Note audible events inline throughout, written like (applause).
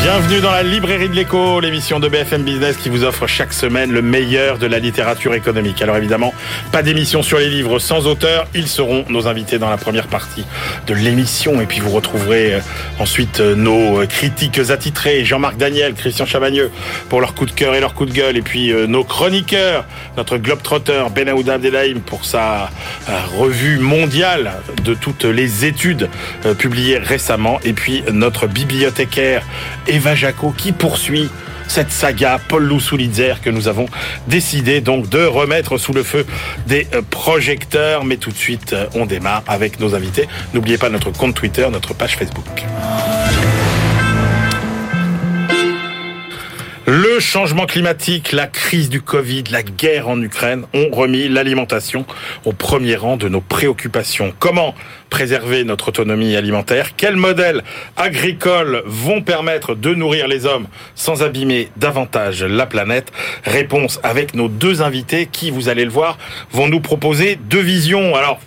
Bienvenue dans la librairie de l'écho, l'émission de BFM Business qui vous offre chaque semaine le meilleur de la littérature économique. Alors évidemment, pas d'émission sur les livres sans auteur, ils seront nos invités dans la première partie de l'émission. Et puis vous retrouverez euh, ensuite euh, nos critiques attitrés, Jean-Marc Daniel, Christian Chavagneux pour leur coup de cœur et leur coup de gueule. Et puis euh, nos chroniqueurs, notre globetrotter Ben Aouda Abdelhaim pour sa revue mondiale de toutes les études publiées récemment. Et puis notre bibliothécaire Eva Jaco qui poursuit cette saga Paul Lousoulitzer que nous avons décidé donc de remettre sous le feu des euh, projecteurs. Mais tout de suite, euh, on démarre avec nos invités. N'oubliez pas notre compte Twitter, notre page Facebook. Le changement climatique, la crise du Covid, la guerre en Ukraine ont remis l'alimentation au premier rang de nos préoccupations. Comment préserver notre autonomie alimentaire? Quels modèles agricoles vont permettre de nourrir les hommes sans abîmer davantage la planète? Réponse avec nos deux invités qui, vous allez le voir, vont nous proposer deux visions. Alors,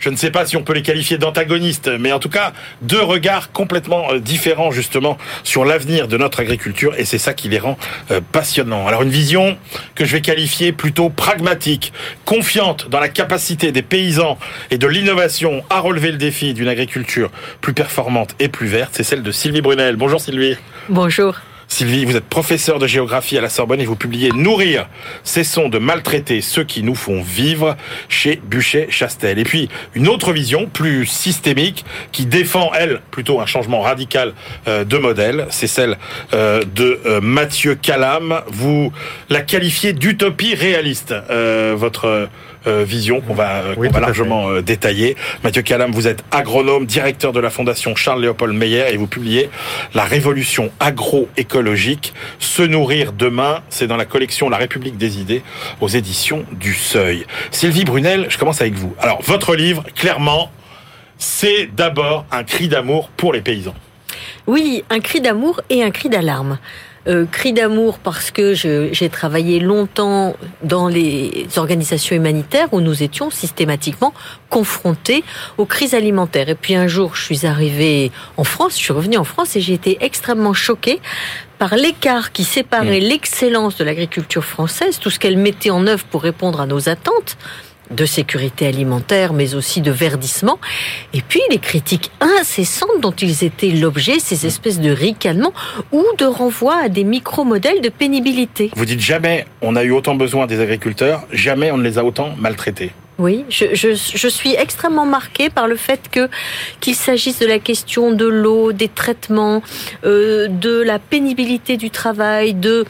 je ne sais pas si on peut les qualifier d'antagonistes, mais en tout cas, deux regards complètement euh, différents justement sur l'avenir de notre agriculture, et c'est ça qui les rend euh, passionnants. Alors une vision que je vais qualifier plutôt pragmatique, confiante dans la capacité des paysans et de l'innovation à relever le défi d'une agriculture plus performante et plus verte, c'est celle de Sylvie Brunel. Bonjour Sylvie. Bonjour. Sylvie, vous êtes professeur de géographie à la Sorbonne et vous publiez Nourrir, cessons de maltraiter ceux qui nous font vivre chez Buchet-Chastel. Et puis, une autre vision plus systémique qui défend, elle, plutôt un changement radical euh, de modèle, c'est celle euh, de euh, Mathieu Calam. Vous la qualifiez d'utopie réaliste, votre vision qu'on va, euh, va largement euh, détailler. Mathieu Calam, vous êtes agronome, directeur de la fondation Charles-Léopold Meyer et vous publiez La révolution agroécologique, se nourrir demain, c'est dans la collection La République des idées aux éditions du Seuil. Sylvie Brunel, je commence avec vous. Alors, votre livre, clairement, c'est d'abord un cri d'amour pour les paysans. Oui, un cri d'amour et un cri d'alarme. Euh, cri d'amour parce que j'ai travaillé longtemps dans les organisations humanitaires où nous étions systématiquement confrontés aux crises alimentaires. Et puis un jour, je suis arrivée en France, je suis revenue en France et j'ai été extrêmement choquée par l'écart qui séparait mmh. l'excellence de l'agriculture française, tout ce qu'elle mettait en œuvre pour répondre à nos attentes, de sécurité alimentaire, mais aussi de verdissement. Et puis les critiques incessantes dont ils étaient l'objet, ces espèces de ricanements ou de renvois à des micro-modèles de pénibilité. Vous dites jamais on a eu autant besoin des agriculteurs, jamais on ne les a autant maltraités. Oui, je, je, suis extrêmement marquée par le fait que qu'il s'agisse de la question de l'eau, des traitements, euh, de la pénibilité du travail, de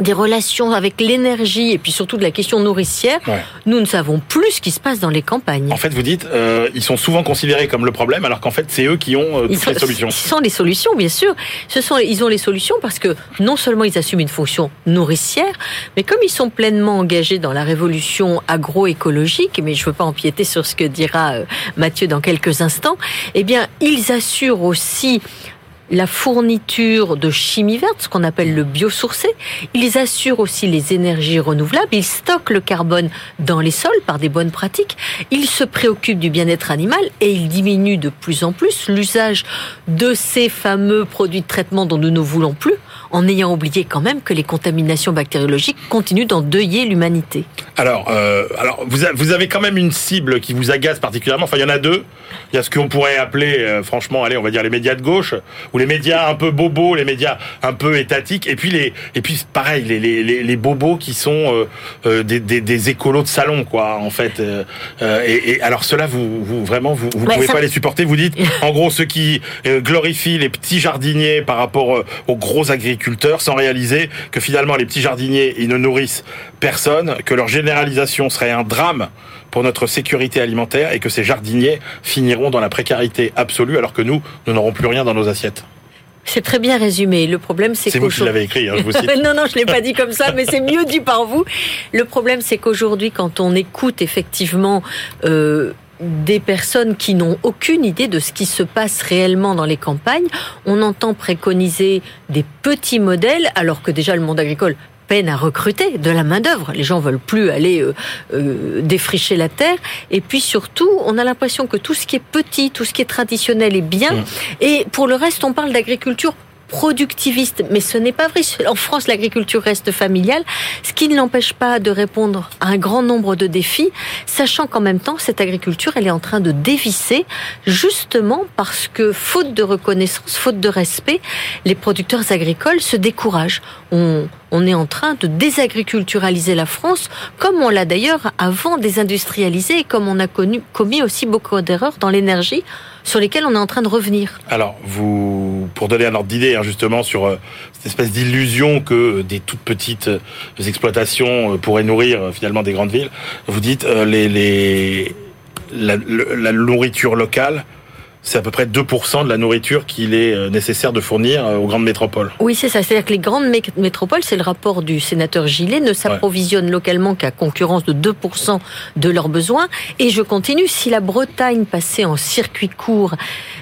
des relations avec l'énergie et puis surtout de la question nourricière, nous ne savons plus ce qui se passe dans les campagnes. En fait, vous dites, euh, ils sont souvent considérés comme le problème, alors qu'en fait, c'est eux qui ont euh, toutes les solutions. Ce sont les solutions, bien sûr. Ce sont, ils ont les solutions parce que non seulement ils assument une fonction nourricière, mais comme ils sont pleinement engagés dans la révolution agroécologique, mais je ne veux pas empiéter sur ce que dira euh, Mathieu dans quelques instants, eh bien, ils assurent aussi la fourniture de chimie verte, ce qu'on appelle le biosourcé. Ils assurent aussi les énergies renouvelables. Ils stockent le carbone dans les sols par des bonnes pratiques. Ils se préoccupent du bien-être animal et ils diminuent de plus en plus l'usage de ces fameux produits de traitement dont nous ne voulons plus en ayant oublié quand même que les contaminations bactériologiques continuent d'endeuiller l'humanité. Alors, euh, alors vous, vous, avez quand même une cible qui vous agace particulièrement. Enfin, il y en a deux. Il y a ce qu'on pourrait appeler, euh, franchement, allez, on va dire les médias de gauche, ou les médias un peu bobos, les médias un peu étatiques, et puis les, et puis pareil, les, les, les, bobos qui sont euh, des, des, des, écolos de salon, quoi, en fait. Et, et, alors cela, vous, vous vraiment, vous, vous pouvez pas les supporter. Vous dites, (laughs) en gros, ceux qui glorifient les petits jardiniers par rapport aux gros agriculteurs sans réaliser que finalement les petits jardiniers, ils ne nourrissent personne, que leur généralisation serait un drame pour notre sécurité alimentaire et que ces jardiniers finiront dans la précarité absolue alors que nous, nous n'aurons plus rien dans nos assiettes. C'est très bien résumé. Le problème, c'est C'est vous qui l'avez écrit, hein, je vous (laughs) cite. non, non, je l'ai pas dit comme ça, mais c'est mieux dit par vous. Le problème, c'est qu'aujourd'hui, quand on écoute effectivement euh, des personnes qui n'ont aucune idée de ce qui se passe réellement dans les campagnes. On entend préconiser des petits modèles, alors que déjà le monde agricole peine à recruter de la main d'œuvre. Les gens veulent plus aller euh, euh, défricher la terre. Et puis surtout, on a l'impression que tout ce qui est petit, tout ce qui est traditionnel est bien. Mm. Et pour le reste, on parle d'agriculture productiviste, mais ce n'est pas vrai. En France, l'agriculture reste familiale, ce qui ne l'empêche pas de répondre à un grand nombre de défis, sachant qu'en même temps, cette agriculture, elle est en train de dévisser, justement parce que, faute de reconnaissance, faute de respect, les producteurs agricoles se découragent. On, on est en train de désagriculturaliser la France, comme on l'a d'ailleurs avant désindustrialisé et comme on a connu, commis aussi beaucoup d'erreurs dans l'énergie sur lesquelles on est en train de revenir. Alors, vous, pour donner un ordre d'idée, hein, justement, sur euh, cette espèce d'illusion que des toutes petites euh, exploitations euh, pourraient nourrir euh, finalement des grandes villes, vous dites euh, les, les, la, le- la nourriture locale, c'est à peu près 2% de la nourriture qu'il est euh, nécessaire de fournir euh, aux grandes métropoles. Oui, c'est ça. C'est-à-dire que les grandes mé- métropoles, c'est le rapport du sénateur Gillet, ne s'approvisionnent localement qu'à concurrence de 2% de leurs besoins. Et je continue, si la Bretagne passait en circuit court,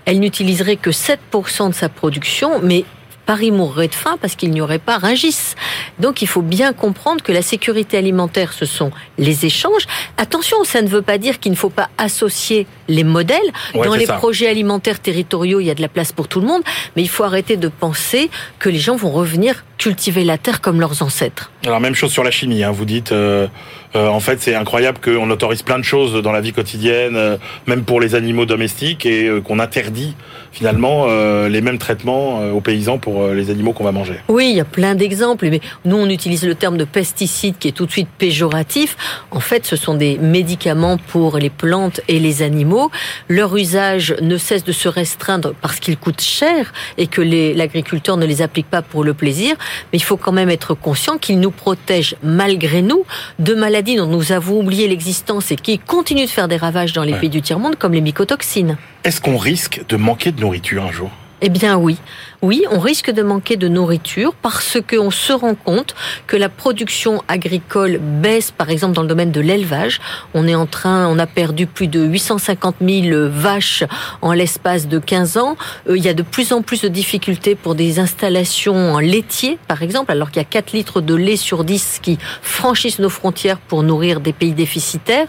elle n'utiliserait que 7% de sa production, mais Paris mourrait de faim parce qu'il n'y aurait pas Rungis. Donc il faut bien comprendre que la sécurité alimentaire, ce sont les échanges. Attention, ça ne veut pas dire qu'il ne faut pas associer les modèles. Ouais, Dans les ça. projets alimentaires territoriaux, il y a de la place pour tout le monde, mais il faut arrêter de penser que les gens vont revenir cultiver la terre comme leurs ancêtres. Alors même chose sur la chimie. Hein. Vous dites, euh, euh, en fait, c'est incroyable qu'on autorise plein de choses dans la vie quotidienne, euh, même pour les animaux domestiques, et euh, qu'on interdit finalement les mêmes traitements aux paysans pour les animaux qu'on va manger. Oui, il y a plein d'exemples, mais nous on utilise le terme de pesticide qui est tout de suite péjoratif. En fait, ce sont des médicaments pour les plantes et les animaux. Leur usage ne cesse de se restreindre parce qu'ils coûtent cher et que l'agriculteur ne les applique pas pour le plaisir. Mais il faut quand même être conscient qu'ils nous protègent malgré nous de maladies dont nous avons oublié l'existence et qui continuent de faire des ravages dans les Ouais. pays du tiers-monde, comme les mycotoxines. Est-ce qu'on risque de manquer de nourriture un jour? Eh bien oui, oui, on risque de manquer de nourriture parce qu'on se rend compte que la production agricole baisse, par exemple dans le domaine de l'élevage. On est en train, on a perdu plus de 850 000 vaches en l'espace de 15 ans. Euh, Il y a de plus en plus de difficultés pour des installations en laitier, par exemple, alors qu'il y a 4 litres de lait sur 10 qui franchissent nos frontières pour nourrir des pays déficitaires.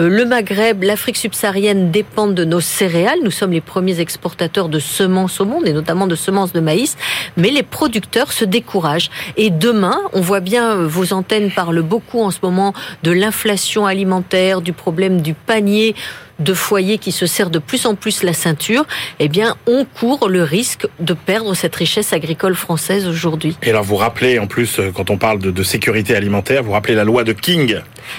Euh, Le Maghreb, l'Afrique subsaharienne dépendent de nos céréales. Nous sommes les premiers exportateurs de semences au monde et notamment de semences de maïs. Mais les producteurs se découragent. Et demain, on voit bien, euh, vos antennes parlent beaucoup en ce moment de l'inflation alimentaire, du problème du panier de foyers qui se serrent de plus en plus la ceinture. Eh bien, on court le risque de perdre cette richesse agricole française aujourd'hui. Et alors vous rappelez en plus, euh, quand on parle de, de sécurité alimentaire, vous rappelez la loi de King.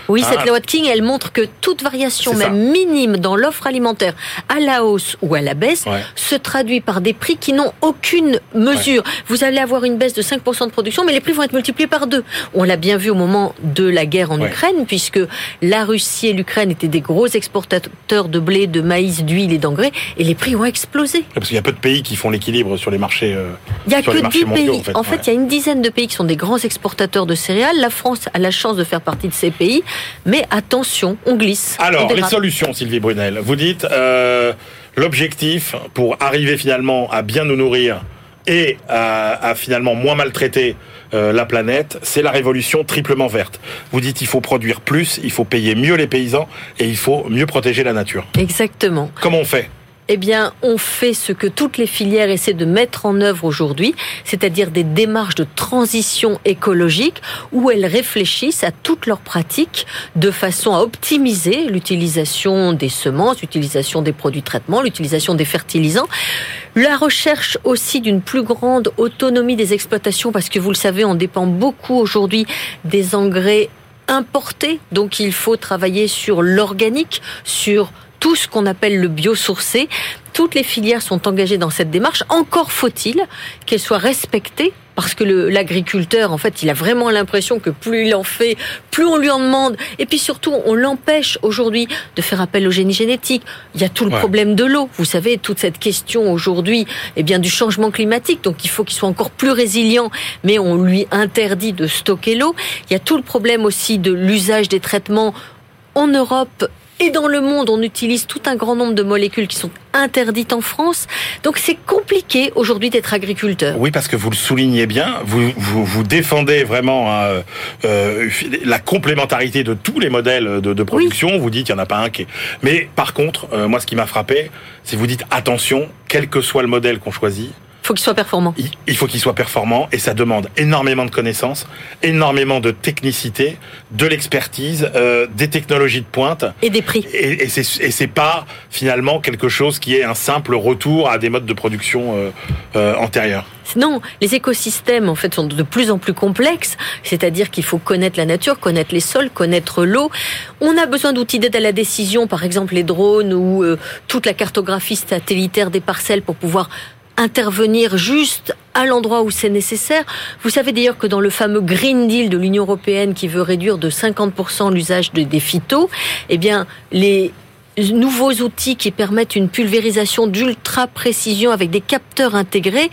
Oui, Ah. cette loi de King, elle montre que toute variation, ça. même minime, dans l'offre alimentaire, à la hausse ou à la baisse, Ouais. se traduit par des prix qui n'ont aucune mesure. Vous allez avoir une baisse de 5% de production, mais les prix vont être multipliés par deux. On l'a bien vu au moment de la guerre en Ouais. Ukraine, puisque la Russie et l'Ukraine étaient des gros exportateurs de blé, de maïs, d'huile et d'engrais, et les prix ont explosé. Parce qu'il y a peu de pays qui font l'équilibre sur les marchés. euh, Il n'y a les que marchés 10 mondiaux, pays. en fait, En fait, ouais. il y a une dizaine de pays qui sont des grands exportateurs de céréales. La France a la chance de faire partie de ces pays. Mais attention, on glisse. on Alors, les dérape. solutions, Sylvie Brunel. Vous dites, euh, l'objectif pour arriver finalement à bien nous nourrir et à, à finalement moins maltraiter euh, la planète, c'est la révolution triplement verte. Vous dites, il faut produire plus, il faut payer mieux les paysans et il faut mieux protéger la nature. Exactement. Comment on fait? Eh bien, on fait ce que toutes les filières essaient de mettre en œuvre aujourd'hui, c'est-à-dire des démarches de transition écologique où elles réfléchissent à toutes leurs pratiques de façon à optimiser l'utilisation des semences, l'utilisation des produits de traitement, l'utilisation des fertilisants, la recherche aussi d'une plus grande autonomie des exploitations parce que vous le savez, on dépend beaucoup aujourd'hui des engrais importés, donc il faut travailler sur l'organique, sur tout ce qu'on appelle le biosourcé. Toutes les filières sont engagées dans cette démarche. Encore faut-il qu'elles soient respectées parce que l'agriculteur, en fait, il a vraiment l'impression que plus il en fait, plus on lui en demande. Et puis surtout, on l'empêche aujourd'hui de faire appel au génie génétique. Il y a tout le Ouais. problème de l'eau. Vous savez, toute cette question aujourd'hui, eh bien, du changement climatique. Donc, il faut qu'il soit encore plus résilient, mais on lui interdit de stocker l'eau. Il y a tout le problème aussi de l'usage des traitements en Europe Et dans le monde, on utilise tout un grand nombre de molécules qui sont interdites en France. Donc c'est compliqué aujourd'hui d'être agriculteur. Oui, parce que vous le soulignez bien, vous, vous, vous défendez vraiment hein, euh, la complémentarité de tous les modèles de, de production. Vous dites qu'il n'y en a pas un qui est... Mais par contre, euh, moi ce qui m'a frappé, c'est vous dites attention, quel que soit le modèle qu'on choisit, faut qu'il soit performant. Il faut qu'il soit performant et ça demande énormément de connaissances, énormément de technicité, de l'expertise, euh, des technologies de pointe et des prix. Et, et c'est pas finalement quelque chose qui est un simple retour à des modes de production euh, euh, antérieurs. Non, les écosystèmes en fait sont de plus en plus complexes, c'est-à-dire qu'il faut connaître la nature, connaître les sols, connaître l'eau. On a besoin d'outils d'aide à la décision, par exemple les drones ou euh, toute la cartographie satellitaire des parcelles pour pouvoir intervenir juste à l'endroit où c'est nécessaire. Vous savez d'ailleurs que dans le fameux Green Deal de l'Union européenne qui veut réduire de 50% l'usage des phytos, eh bien, les nouveaux outils qui permettent une pulvérisation d'ultra précision avec des capteurs intégrés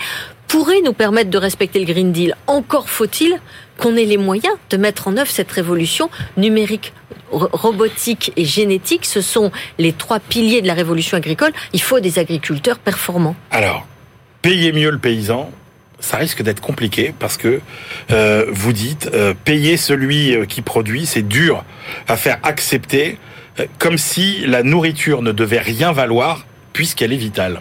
pourraient nous permettre de respecter le Green Deal. Encore faut-il qu'on ait les moyens de mettre en œuvre cette révolution numérique robotique et génétique, ce sont les trois piliers de la révolution agricole. Il faut des agriculteurs performants. Alors, payer mieux le paysan, ça risque d'être compliqué parce que euh, vous dites euh, payer celui euh, qui produit, c'est dur à faire accepter, comme si la nourriture ne devait rien valoir puisqu'elle est vitale.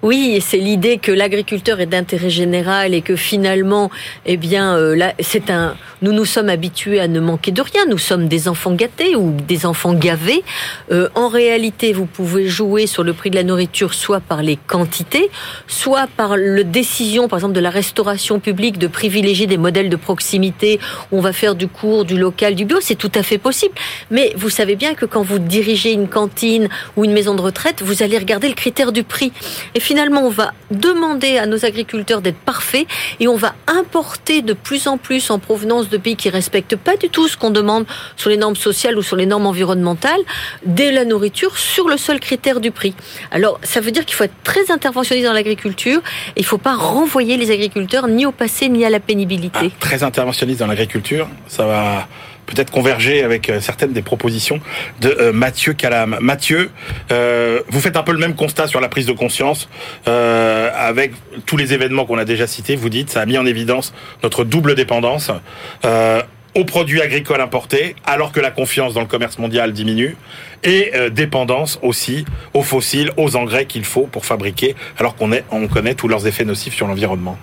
Oui, c'est l'idée que l'agriculteur est d'intérêt général et que finalement, eh bien, euh, là, c'est un. Nous nous sommes habitués à ne manquer de rien. Nous sommes des enfants gâtés ou des enfants gavés. Euh, en réalité, vous pouvez jouer sur le prix de la nourriture soit par les quantités, soit par le décision, par exemple, de la restauration publique de privilégier des modèles de proximité où on va faire du court, du local, du bio. C'est tout à fait possible. Mais vous savez bien que quand vous dirigez une cantine ou une maison de retraite, vous allez regarder le critère du prix. Finalement, on va demander à nos agriculteurs d'être parfaits et on va importer de plus en plus en provenance de pays qui respectent pas du tout ce qu'on demande sur les normes sociales ou sur les normes environnementales, dès la nourriture sur le seul critère du prix. Alors, ça veut dire qu'il faut être très interventionniste dans l'agriculture et il faut pas renvoyer les agriculteurs ni au passé ni à la pénibilité. Ah, très interventionniste dans l'agriculture, ça va peut-être converger avec euh, certaines des propositions de euh, Mathieu Calam. Mathieu, euh, vous faites un peu le même constat sur la prise de conscience avec tous les événements qu'on a déjà cités. Vous dites, ça a mis en évidence notre double dépendance. aux produits agricoles importés, alors que la confiance dans le commerce mondial diminue, et dépendance aussi aux fossiles, aux engrais qu'il faut pour fabriquer, alors qu'on on connaît tous leurs effets nocifs sur l'environnement.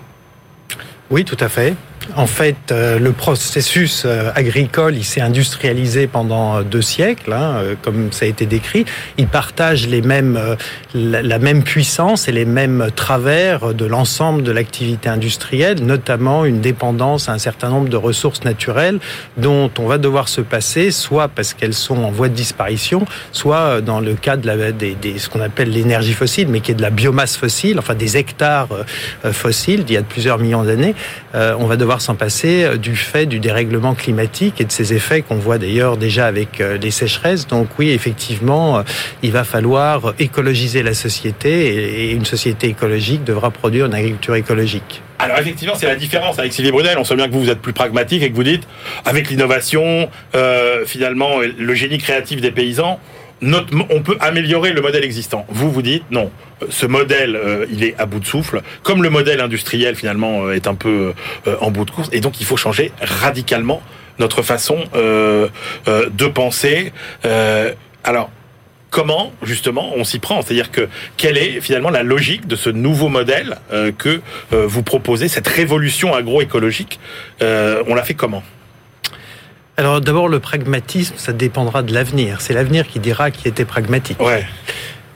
Oui, tout à fait. En fait, euh, le processus euh, agricole, il s'est industrialisé pendant euh, deux siècles, hein, comme ça a été décrit. Il partage les mêmes, la même puissance et les mêmes travers de l'ensemble de l'activité industrielle, notamment une dépendance à un certain nombre de ressources naturelles dont on va devoir se passer, soit parce qu'elles sont en voie de disparition, soit dans le cas de des, ce qu'on appelle l'énergie fossile, mais qui est de la biomasse fossile, enfin des hectares fossiles d'il y a plusieurs millions d'années. On va devoir s'en passer euh, du fait du dérèglement climatique et de ses effets qu'on voit d'ailleurs déjà avec euh, les sécheresses. Donc oui, effectivement, euh, il va falloir écologiser la société et une société écologique devra produire une agriculture écologique. Alors effectivement, c'est la différence avec Sylvie Brunel. On sait bien que vous, vous êtes plus pragmatique et que vous dites, avec l'innovation, finalement, le génie créatif des paysans, on peut améliorer le modèle existant. Vous, vous dites non. Ce modèle, euh, il est à bout de souffle, comme le modèle industriel finalement euh, est un peu euh, en bout de course, et donc il faut changer radicalement notre façon de penser. alors, comment justement on s'y prend? C'est-à-dire que quelle est finalement la logique de ce nouveau modèle que vous proposez, cette révolution agroécologique On l'a fait comment? Alors d'abord, le pragmatisme, ça dépendra de l'avenir. C'est l'avenir qui dira qui était pragmatique. Ouais.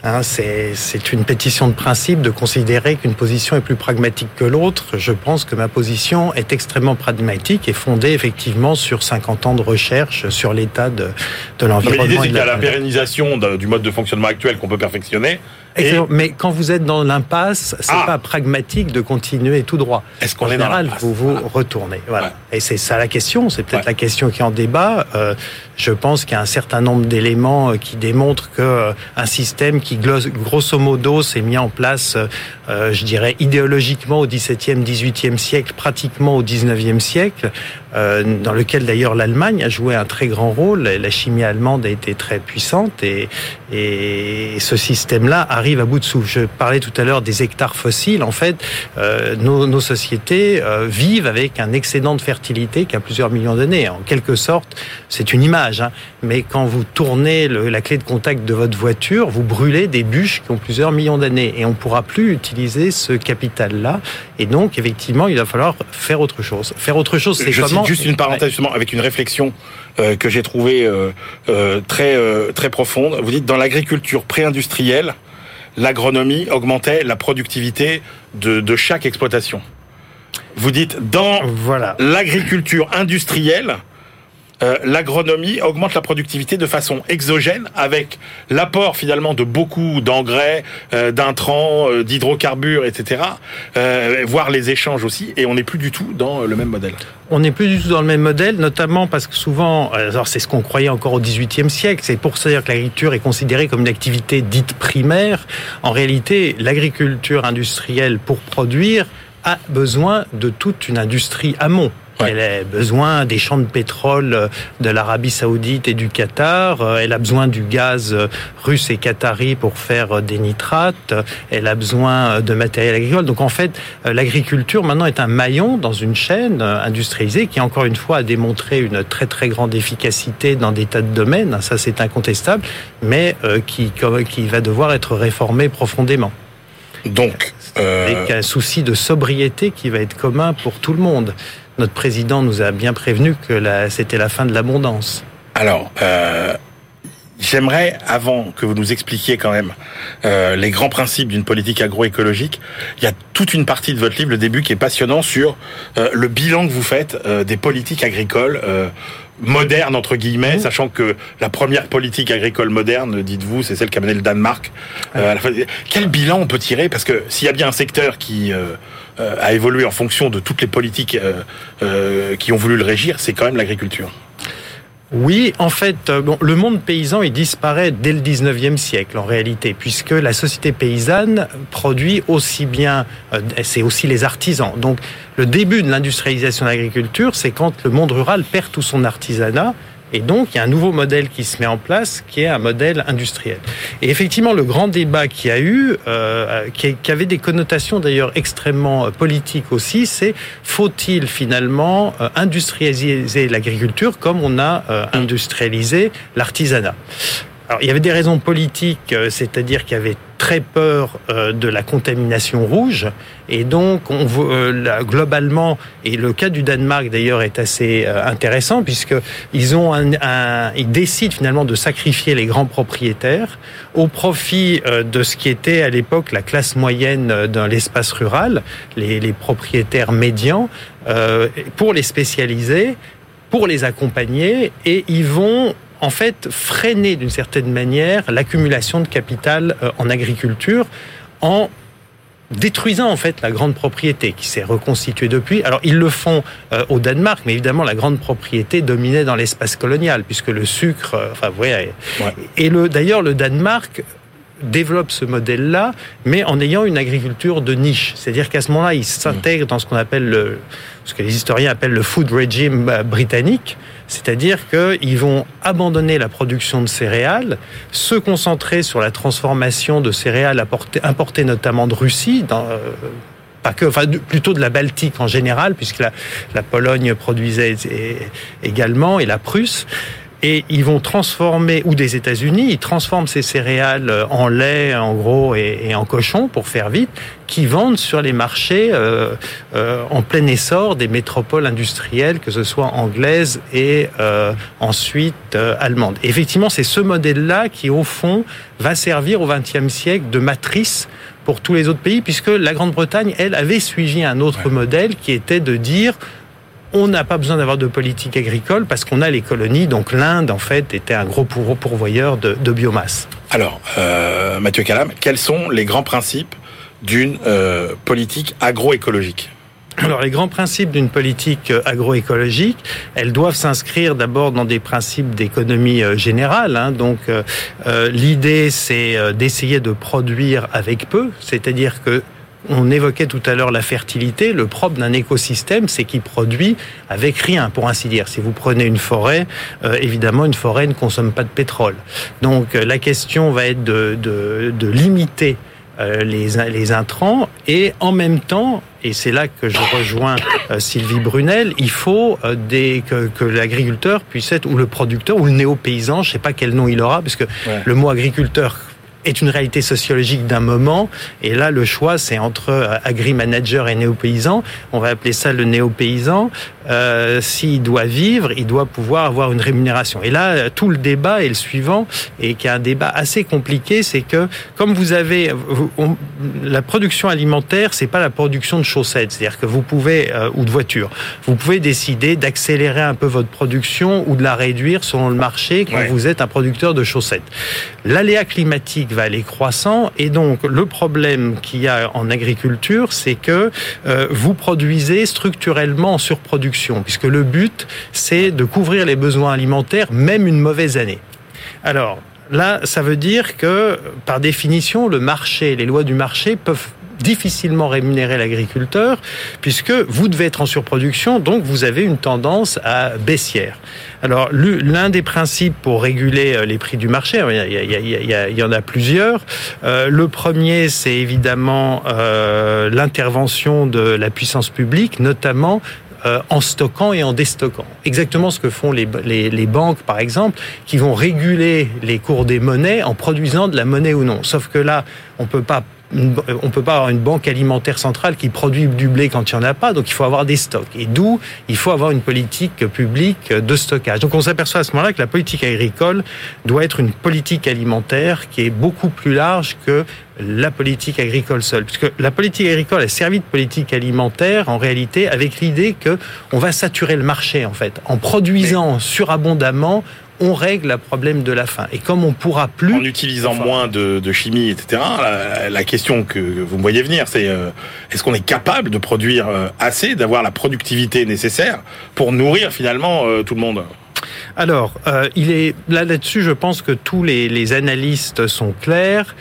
Hein, c'est une pétition de principe de considérer qu'une position est plus pragmatique que l'autre. Je pense que ma position est extrêmement pragmatique et fondée effectivement sur 50 ans de recherche sur l'état de, de l'environnement. L'idée, c'est qu'il y a la pérennisation du mode de fonctionnement actuel qu'on peut perfectionner mais quand vous êtes dans l'impasse, c'est ah. pas pragmatique de continuer tout droit. Est-ce qu'on est général, dans vous vous retournez. Voilà. Et c'est ça la question. C'est peut-être la question qui est en débat. Euh, je pense qu'il y a un certain nombre d'éléments euh, qui démontrent que euh, un système qui grosso modo s'est mis en place, je dirais idéologiquement au XVIIe, XVIIIe siècle, pratiquement au XIXe siècle, dans lequel d'ailleurs l'Allemagne a joué un très grand rôle. La chimie allemande a été très puissante et, et ce système-là arrive à bout de souffle. Je parlais tout à l'heure des hectares fossiles. En fait, nos, nos, sociétés vivent avec un excédent de fertilité qui a plusieurs millions d'années. En quelque sorte, c'est une image, hein. mais quand vous tournez le, la clé de contact de votre voiture, vous brûlez des bûches qui ont plusieurs millions d'années et on ne pourra plus utiliser ce capital-là. Et donc, effectivement, il va falloir faire autre chose. Faire autre chose, c'est comment Juste une parenthèse, justement, avec une réflexion euh, que j'ai trouvée euh, euh, très euh, très profonde. Vous dites dans l'agriculture pré-industrielle, l'agronomie augmentait la productivité de, de chaque exploitation. Vous dites dans voilà. l'agriculture industrielle, euh, l'agronomie augmente la productivité de façon exogène avec l'apport finalement de beaucoup d'engrais, euh, d'intrants, euh, d'hydrocarbures, etc. Euh, voire les échanges aussi. Et on n'est plus du tout dans le même modèle. On n'est plus du tout dans le même modèle, notamment parce que souvent, alors c'est ce qu'on croyait encore au XVIIIe siècle, c'est pour ça que l'agriculture est considérée comme une activité dite primaire. En réalité, l'agriculture industrielle pour produire a besoin de toute une industrie amont. Elle a besoin des champs de pétrole de l'Arabie Saoudite et du Qatar. Elle a besoin du gaz russe et qatari pour faire des nitrates. Elle a besoin de matériel agricole. Donc en fait, l'agriculture maintenant est un maillon dans une chaîne industrialisée qui encore une fois a démontré une très très grande efficacité dans des tas de domaines. Ça c'est incontestable, mais qui, qui va devoir être réformée profondément. Donc, euh... avec un souci de sobriété qui va être commun pour tout le monde. Notre président nous a bien prévenu que c'était la fin de l'abondance. Alors, euh, j'aimerais, avant que vous nous expliquiez quand même euh, les grands principes d'une politique agroécologique, il y a toute une partie de votre livre, le début, qui est passionnant sur euh, le bilan que vous faites des politiques agricoles moderne entre guillemets, mmh. sachant que la première politique agricole moderne, dites-vous, c'est celle qu'a mené le Danemark. Euh, la... Quel bilan on peut tirer? Parce que s'il y a bien un secteur qui euh, a évolué en fonction de toutes les politiques euh, qui ont voulu le régir, c'est quand même l'agriculture. Oui, en fait, bon, le monde paysan il disparaît dès le 19e siècle en réalité, puisque la société paysanne produit aussi bien, c'est aussi les artisans. Donc, le début de l'industrialisation de l'agriculture, c'est quand le monde rural perd tout son artisanat. Et donc, il y a un nouveau modèle qui se met en place, qui est un modèle industriel. Et effectivement, le grand débat qu'il y a eu, euh, qui, avait des connotations d'ailleurs extrêmement politiques aussi, c'est faut-il finalement euh, industrialiser l'agriculture comme on a euh, industrialisé l'artisanat? Alors, il y avait des raisons politiques, c'est-à-dire qu'il y avait très peur de la contamination rouge, et donc on euh, globalement, et le cas du Danemark d'ailleurs est assez euh, intéressant puisque ils ont un, décident finalement de sacrifier les grands propriétaires au profit euh, de ce qui était à l'époque la classe moyenne dans l'espace rural, les, les, propriétaires médians, euh, pour les spécialiser, pour les accompagner, et ils vont en fait freiner d'une certaine manière l'accumulation de capital en agriculture en détruisant en fait la grande propriété qui s'est reconstituée depuis. Alors ils le font euh, au Danemark, mais évidemment la grande propriété dominait dans l'espace colonial puisque le sucre, euh, enfin vous voyez. Ouais. Et le d'ailleurs le Danemark développe ce modèle-là, mais en ayant une agriculture de niche. C'est-à-dire qu'à ce moment-là, il s'intègre dans ce qu'on appelle le, ce que les historiens appellent le food regime britannique, c'est-à-dire qu'ils vont abandonner la production de céréales, se concentrer sur la transformation de céréales importées notamment de Russie, dans, euh, pas que, enfin plutôt de la Baltique en général, puisque la Pologne produisait également et la Prusse et ils vont transformer, ou des États-Unis, ils transforment ces céréales en lait, en gros, et, et, en cochon, pour faire vite, qui vendent sur les marchés euh, euh, en plein essor des métropoles industrielles, que ce soit anglaises et euh, ensuite allemandes. Et effectivement, c'est ce modèle-là qui, au fond, va servir au XXe siècle de matrice pour tous les autres pays, puisque la Grande-Bretagne, elle, avait suivi un autre ouais. modèle qui était de dire on n'a pas besoin d'avoir de politique agricole parce qu'on a les colonies. Donc l'Inde, en fait, était un gros pourvoyeur de, de biomasse. Alors, euh, Mathieu Calam, quels sont les grands principes d'une euh, politique agroécologique? Alors les grands principes d'une politique agroécologique, elles doivent s'inscrire d'abord dans des principes d'économie générale. Hein. Donc euh, l'idée c'est d'essayer de produire avec peu, c'est-à-dire que on évoquait tout à l'heure la fertilité. Le propre d'un écosystème, c'est qu'il produit avec rien, pour ainsi dire. Si vous prenez une forêt, euh, évidemment, une forêt ne consomme pas de pétrole. Donc, euh, la question va être de, de, de limiter euh, les, les intrants et en même temps, et c'est là que je rejoins Sylvie Brunel, il faut des, que, que l'agriculteur puisse être, ou le producteur, ou le néo-paysan, je sais pas quel nom il aura, parce que le mot agriculteur est une réalité sociologique d'un moment. Et là, le choix, c'est entre euh, agri-manager et néo-paysan. On va appeler ça le néo-paysan. Euh, S'il doit vivre, il doit pouvoir avoir une rémunération. Et là, tout le débat est le suivant, et qui est un débat assez compliqué, c'est que comme vous avez la production alimentaire, c'est pas la production de chaussettes, c'est-à-dire que vous pouvez euh, ou de voitures, vous pouvez décider d'accélérer un peu votre production ou de la réduire selon le marché quand vous êtes un producteur de chaussettes. L'aléa climatique va aller croissant. Et donc, le problème qu'il y a en agriculture, c'est que euh, vous produisez structurellement en surproduction, puisque le but, c'est de couvrir les besoins alimentaires, même une mauvaise année. Alors, là, ça veut dire que, par définition, le marché, les lois du marché peuvent difficilement rémunérer l'agriculteur puisque vous devez être en surproduction, donc vous avez une tendance à baissière. Alors l'un des principes pour réguler euh, les prix du marché, il y, en a plusieurs. Euh, le premier, c'est évidemment euh, l'intervention de la puissance publique, notamment en stockant et en déstockant. Exactement ce que font les, les, les, banques, par exemple, qui vont réguler les cours des monnaies en produisant de la monnaie ou non. Sauf que là, on peut pas on peut pas avoir une banque alimentaire centrale qui produit du blé quand il n'y en a pas, donc il faut avoir des stocks. Et d'où il faut avoir une politique publique de stockage. Donc on s'aperçoit à ce moment-là que la politique agricole doit être une politique alimentaire qui est beaucoup plus large que la politique agricole seule. Puisque la politique agricole a servi de politique alimentaire, en réalité, avec l'idée que on va saturer le marché, en fait. En produisant surabondamment, on règle le problème de la faim. Et comme on pourra plus... En utilisant moins de, chimie, etc., la, question que vous me voyez venir, c'est euh, est-ce qu'on est capable de produire euh, assez, d'avoir la productivité nécessaire pour nourrir finalement euh, tout le monde? Alors, il est là là-dessus, je pense que tous les, les analystes sont clairs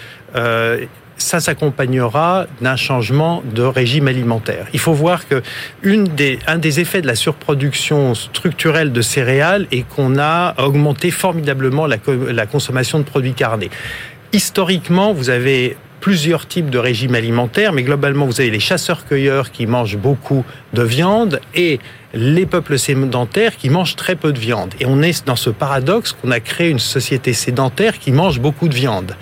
ça s'accompagnera d'un changement de régime alimentaire. Il faut voir que une des, un des effets de la surproduction structurelle de céréales est qu'on a augmenté formidablement la, la consommation de produits carnés. Historiquement, vous avez plusieurs types de régimes alimentaires, mais globalement, vous avez les chasseurs-cueilleurs qui mangent beaucoup de viande et les peuples sédentaires qui mangent très peu de viande. Et on est dans ce paradoxe qu'on a créé une société sédentaire qui mange beaucoup de viande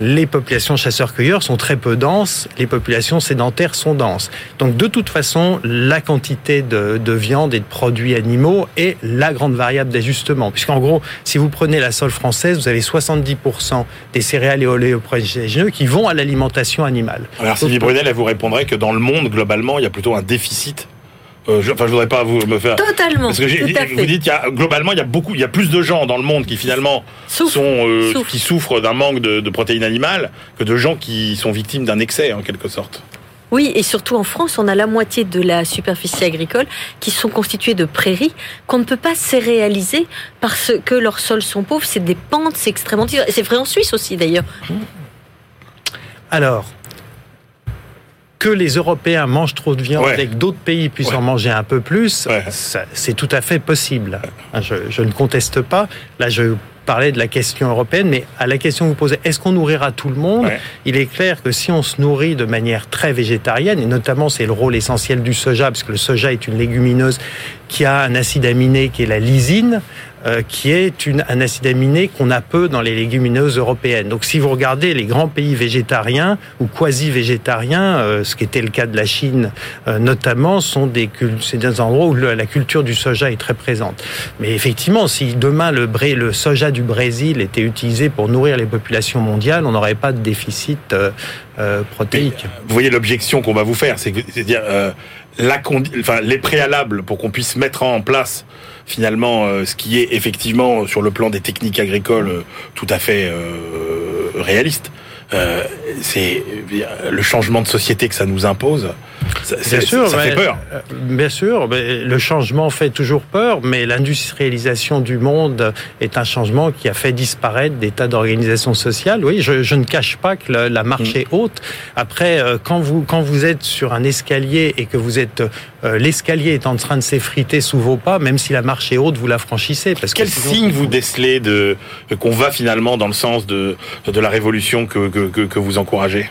les populations chasseurs-cueilleurs sont très peu denses, les populations sédentaires sont denses. Donc de toute façon, la quantité de, viande et de produits animaux est la grande variable d'ajustement. Puisqu'en gros, si vous prenez la sole française, vous avez 70% des céréales et oléoprotéagineux qui vont à l'alimentation animale. Alors Sylvie Brunel, elle vous répondrait que dans le monde, globalement, il y a plutôt un déficit euh, je, enfin, je voudrais pas vous me faire. Totalement. Parce que vous dites, qu'il y a, globalement, il y a beaucoup, il y a plus de gens dans le monde qui finalement sont, euh, qui souffrent d'un manque de, protéines animales que de gens qui sont victimes d'un excès, en quelque sorte. Oui, et surtout en France, on a la moitié de la superficie agricole qui sont constituées de prairies qu'on ne peut pas céréaliser parce que leurs sols sont pauvres. C'est des pentes, c'est extrêmement C'est vrai en Suisse aussi d'ailleurs. Alors, que les Européens mangent trop de viande et que d'autres pays puissent en manger un peu plus, c'est tout à fait possible. Je, je, ne conteste pas. Là, je parlais de la question européenne, mais à la question que vous posez, est-ce qu'on nourrira tout le monde Il est clair que si on se nourrit de manière très végétarienne, et notamment c'est le rôle essentiel du soja, parce que le soja est une légumineuse qui a un acide aminé qui est la lysine, euh, qui est une, un acide aminé qu'on a peu dans les légumineuses européennes. Donc si vous regardez les grands pays végétariens ou quasi-végétariens, euh, ce qui était le cas de la Chine euh, notamment, sont des, c'est des endroits où la culture du soja est très présente. Mais effectivement, si demain le, soja du Brésil était utilisé pour nourrir les populations mondiales, on n'aurait pas de déficit protéique. vous voyez l'objection qu'on va vous faire, c'est à dire la, enfin, les préalables pour qu'on puisse mettre en place finalement euh, ce qui est effectivement sur le plan des techniques agricoles euh, tout à fait euh, réaliste. c'est le changement de société que ça nous impose. Bien sûr, ça fait peur. Euh, bien sûr, le changement fait toujours peur, mais l'industrialisation du monde est un changement qui a fait disparaître des tas d'organisations sociales. Oui, je, je, ne cache pas que la, marche mm. est haute. Après, euh, quand vous quand vous êtes sur un escalier et que vous êtes euh, l'escalier est en train de s'effriter sous vos pas, même si la marche est haute, vous la franchissez. Parce Quel signe vous décelez de qu'on va finalement dans le sens de de la révolution que que, que vous encouragez?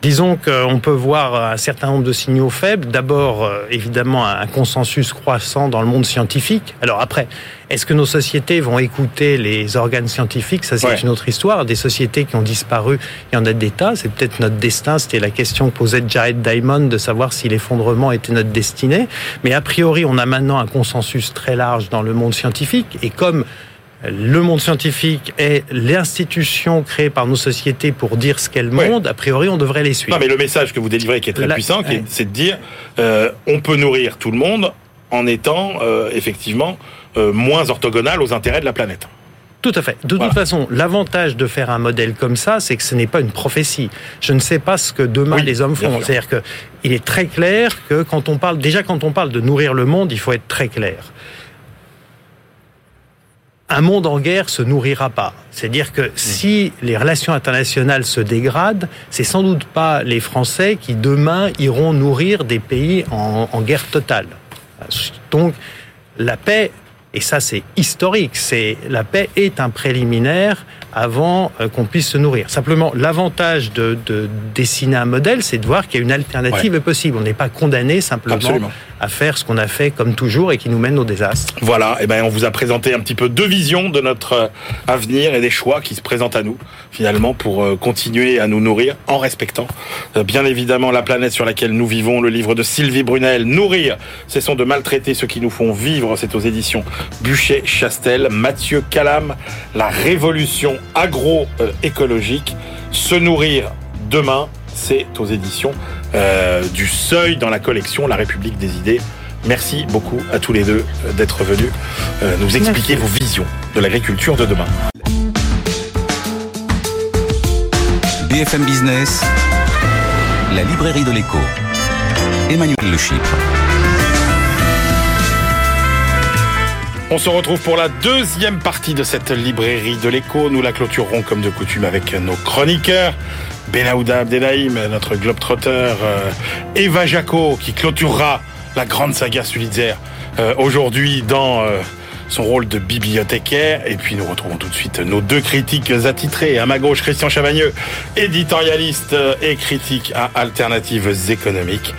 Disons qu'on peut voir un certain nombre de signaux faibles. D'abord, euh, évidemment, un consensus croissant dans le monde scientifique. Alors après, est-ce que nos sociétés vont écouter les organes scientifiques? Ça, c'est une autre histoire. Des sociétés qui ont disparu, il y en a des tas. C'est peut-être notre destin. C'était la question que posait Jared Diamond de savoir si l'effondrement était notre destinée. Mais a priori, on a maintenant un consensus très large dans le monde scientifique. Et comme le monde scientifique est l'institution créée par nos sociétés pour dire ce qu'elles monde, a priori, on devrait les suivre. Non, mais le message que vous délivrez, qui est très puissant, c'est de dire euh, on peut nourrir tout le monde en étant euh, effectivement euh, moins orthogonal aux intérêts de la planète. Tout à fait. De toute façon, l'avantage de faire un modèle comme ça, c'est que ce n'est pas une prophétie. Je ne sais pas ce que demain les hommes font. C'est-à-dire que il est très clair que quand on parle, déjà quand on parle de nourrir le monde, il faut être très clair un monde en guerre se nourrira pas. C'est-à-dire que si les relations internationales se dégradent, c'est sans doute pas les Français qui demain iront nourrir des pays en, en guerre totale. Donc la paix, et ça c'est historique, c'est la paix est un préliminaire avant euh, qu'on puisse se nourrir. Simplement, l'avantage de, de, dessiner un modèle, c'est de voir qu'il y a une alternative possible. On n'est pas condamné simplement à faire ce qu'on a fait comme toujours et qui nous mène au désastre. Voilà, et eh ben on vous a présenté un petit peu deux visions de notre euh, avenir et des choix qui se présentent à nous finalement pour euh, continuer à nous nourrir en respectant bien évidemment la planète sur laquelle nous vivons. Le livre de Sylvie Brunel, Nourrir, cessons de maltraiter ceux qui nous font vivre. C'est aux éditions Buchet Chastel, Mathieu Calam, La révolution agroécologique, se nourrir demain, c'est aux éditions euh, du Seuil dans la collection La République des idées. Merci beaucoup à tous les deux euh, d'être venus euh, nous expliquer vos visions de l'agriculture de demain. BFM Business, la librairie de l'écho. Emmanuel Le Chypre. On se retrouve pour la deuxième partie de cette librairie de l'écho. Nous la clôturerons comme de coutume avec nos chroniqueurs. Benaouda Abdelhaim, notre globetrotter, euh, Eva Jaco, qui clôturera la grande saga Sulitzer euh, aujourd'hui dans euh, son rôle de bibliothécaire. Et puis nous retrouvons tout de suite nos deux critiques attitrés. À ma gauche, Christian Chavagneux, éditorialiste et critique à Alternatives économiques.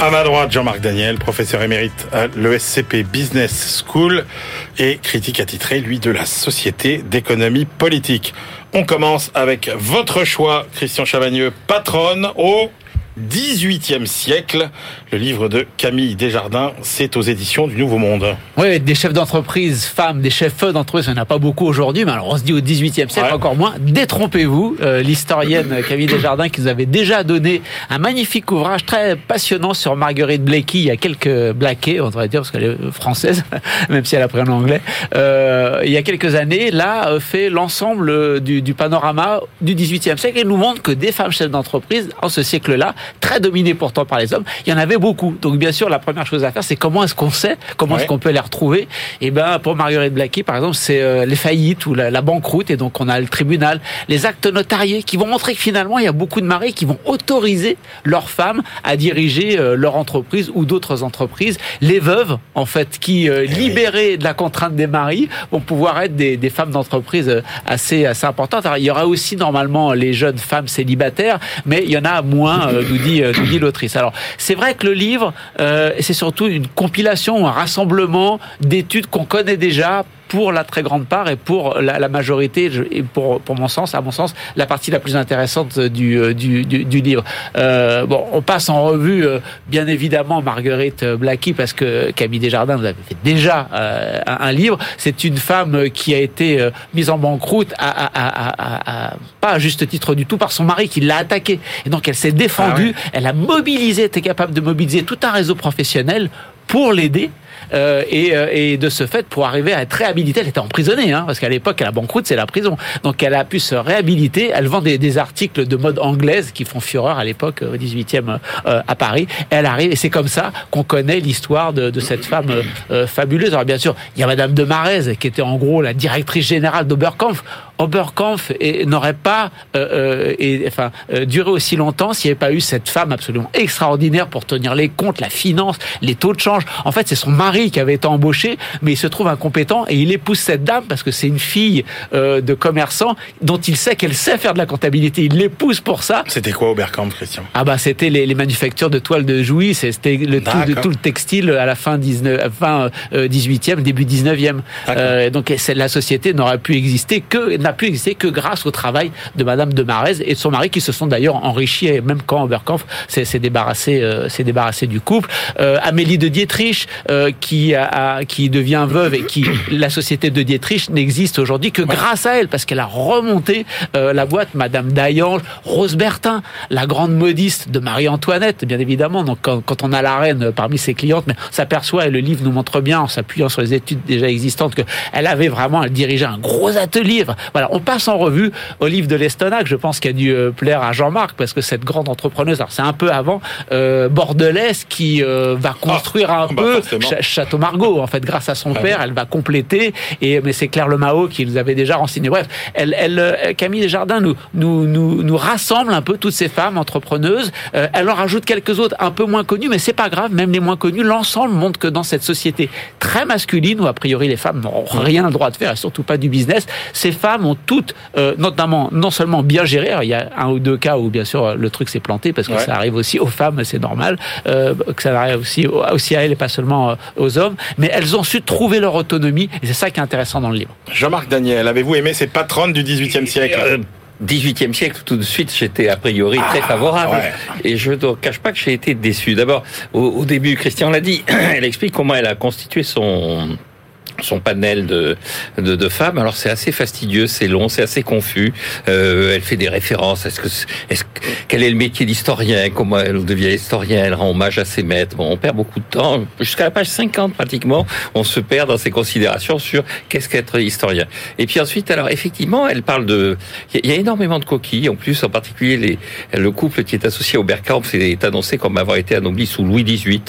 À ma droite, Jean-Marc Daniel, professeur émérite à l'ESCP Business School et critique attitré, lui, de la Société d'économie politique. On commence avec votre choix, Christian Chavagneux, patronne au 18e siècle. Le livre de Camille Desjardins, c'est aux éditions du Nouveau Monde. Oui, des chefs d'entreprise, femmes, des chefs d'entreprise, il n'y en a pas beaucoup aujourd'hui, mais alors on se dit au 18e siècle encore moins. Détrompez-vous, euh, l'historienne Camille Desjardins qui nous avait déjà donné un magnifique ouvrage très passionnant sur Marguerite Blakey, il y a quelques blaqués, on devrait dire, parce qu'elle est française, (laughs) même si elle a pris en anglais, euh, il y a quelques années, là, euh, fait l'ensemble du, du panorama du 18e siècle et nous montre que des femmes chefs d'entreprise, en ce siècle-là, très dominé pourtant par les hommes. Il y en avait beaucoup. Donc bien sûr, la première chose à faire, c'est comment est-ce qu'on sait, comment est-ce qu'on peut les retrouver? Et eh ben pour Marguerite Blackie, par exemple, c'est euh, les faillites ou la, la, banqueroute, et donc on a le tribunal, les actes notariés qui vont montrer que finalement il y a beaucoup de maris qui vont autoriser leurs femmes à diriger euh, leur entreprise ou d'autres entreprises. Les veuves, en fait, qui euh, eh libérées de la contrainte des maris, vont pouvoir être des, des femmes d'entreprise assez assez importantes. Alors, il y aura aussi normalement les jeunes femmes célibataires, mais il y en a moins euh, dit l'autrice. Alors, c'est vrai que le livre, euh, c'est surtout une compilation, un rassemblement d'études qu'on connaît déjà pour la très grande part et pour la, majorité, et pour, pour mon sens, à mon sens, la partie la plus intéressante du, euh, du, du, livre. Euh, bon, on passe en revue, euh, bien évidemment, Marguerite Blackie, parce que Camille Desjardins vous avez fait déjà euh, un, livre. C'est une femme qui a été mise en banqueroute, à, à, à, pas à juste titre du tout, par son mari qui l'a attaqué. Et donc, elle s'est défendue, ah elle a mobilisé, était capable de mobiliser tout un réseau professionnel pour l'aider et, euh, et, de ce fait, pour arriver à être réhabilitée, elle était emprisonnée, hein, parce qu'à l'époque, la banqueroute, c'est la prison. Donc elle a pu se réhabiliter. Elle vend des, des articles de mode anglaise qui font fureur à l'époque, au 18e à Paris. Elle arrive, et c'est comme ça qu'on connaît l'histoire de, de, cette femme fabuleuse. Alors bien sûr, il y a Madame de Marez, qui était en gros la directrice générale d'Oberkampf. Oberkampf n'aurait pas euh, et, enfin, duré aussi longtemps s'il n'y avait pas eu cette femme absolument extraordinaire pour tenir les comptes, la finance, les taux de change. En fait, c'est son mari qui avait été embauché, mais il se trouve incompétent et il épouse cette dame parce que c'est une fille euh, de commerçant dont il sait qu'elle sait faire de la comptabilité. Il l'épouse pour ça. C'était quoi Oberkampf, Christian? Ah bah c'était les, les, manufactures de toiles de Jouy, c'était le tout, de, tout le textile à la fin 19, fin 18e, euh, début 19e. Euh, donc la société n'aurait pu exister que n'a pu exister que grâce au travail de Madame de Marez et de son mari qui se sont d'ailleurs enrichis même quand Oberkampf s'est débarrassé euh, s'est débarrassé du couple. Amélie de Dietrich qui a, qui devient veuve et qui la société de Dietrich n'existe aujourd'hui que grâce à elle parce qu'elle a remonté la boîte. Madame Dayange, Rose Bertin, la grande modiste de Marie-Antoinette, bien évidemment. Donc quand, quand, on a la reine parmi ses clientes, mais on s'aperçoit et le livre nous montre bien en s'appuyant sur les études déjà existantes que elle avait vraiment, elle dirigeait un gros atelier. Voilà, on passe en revue au livre de l'Estonac. Je pense qu'il a dû plaire à Jean-Marc parce que cette grande entrepreneuse, alors c'est un peu avant euh, bordelaise qui euh, va construire un ah, bah, peu Château Margaux en fait grâce à son ah père, elle va compléter et mais c'est Claire Lemao qui nous avait déjà renseigné. Bref, elle, elle euh, Camille Desjardins nous, nous nous nous rassemble un peu toutes ces femmes entrepreneuses. Euh, elle en rajoute quelques autres un peu moins connues, mais c'est pas grave, même les moins connues, l'ensemble montre que dans cette société très masculine où a priori les femmes n'ont rien le droit de faire et surtout pas du business, ces femmes ont toutes notamment non seulement bien géré, il y a un ou deux cas où bien sûr le truc s'est planté parce que ça arrive aussi aux femmes, c'est normal, euh, que ça arrive aussi, aussi à elles et pas seulement euh, aux hommes, mais elles ont su trouver leur autonomie et c'est ça qui est intéressant dans le livre. Jean-Marc Daniel, avez-vous aimé ces patronnes du XVIIIe siècle 18e euh, siècle, tout de suite, j'étais a priori très ah, favorable. Et je ne cache pas que j'ai été déçu. D'abord, au, début, Christian l'a dit, (clears throat) elle explique comment elle a constitué son son panel de, de, de femmes. Alors c'est assez fastidieux, c'est long, c'est assez confus. Euh, elle fait des références. Est-ce que, est-ce quel est le métier d'historien? Comment elle devient historien? Elle rend hommage à ses maîtres. Bon, on perd beaucoup de temps. Jusqu'à la page 50 pratiquement, on se perd dans ses considérations sur qu'est-ce qu'être historien. Et puis ensuite, alors effectivement, elle parle de. Il y a énormément de coquilles. En plus, en particulier les, le couple qui est associé au Bergkamp est annoncé comme avoir été anobli sous Louis XVIII.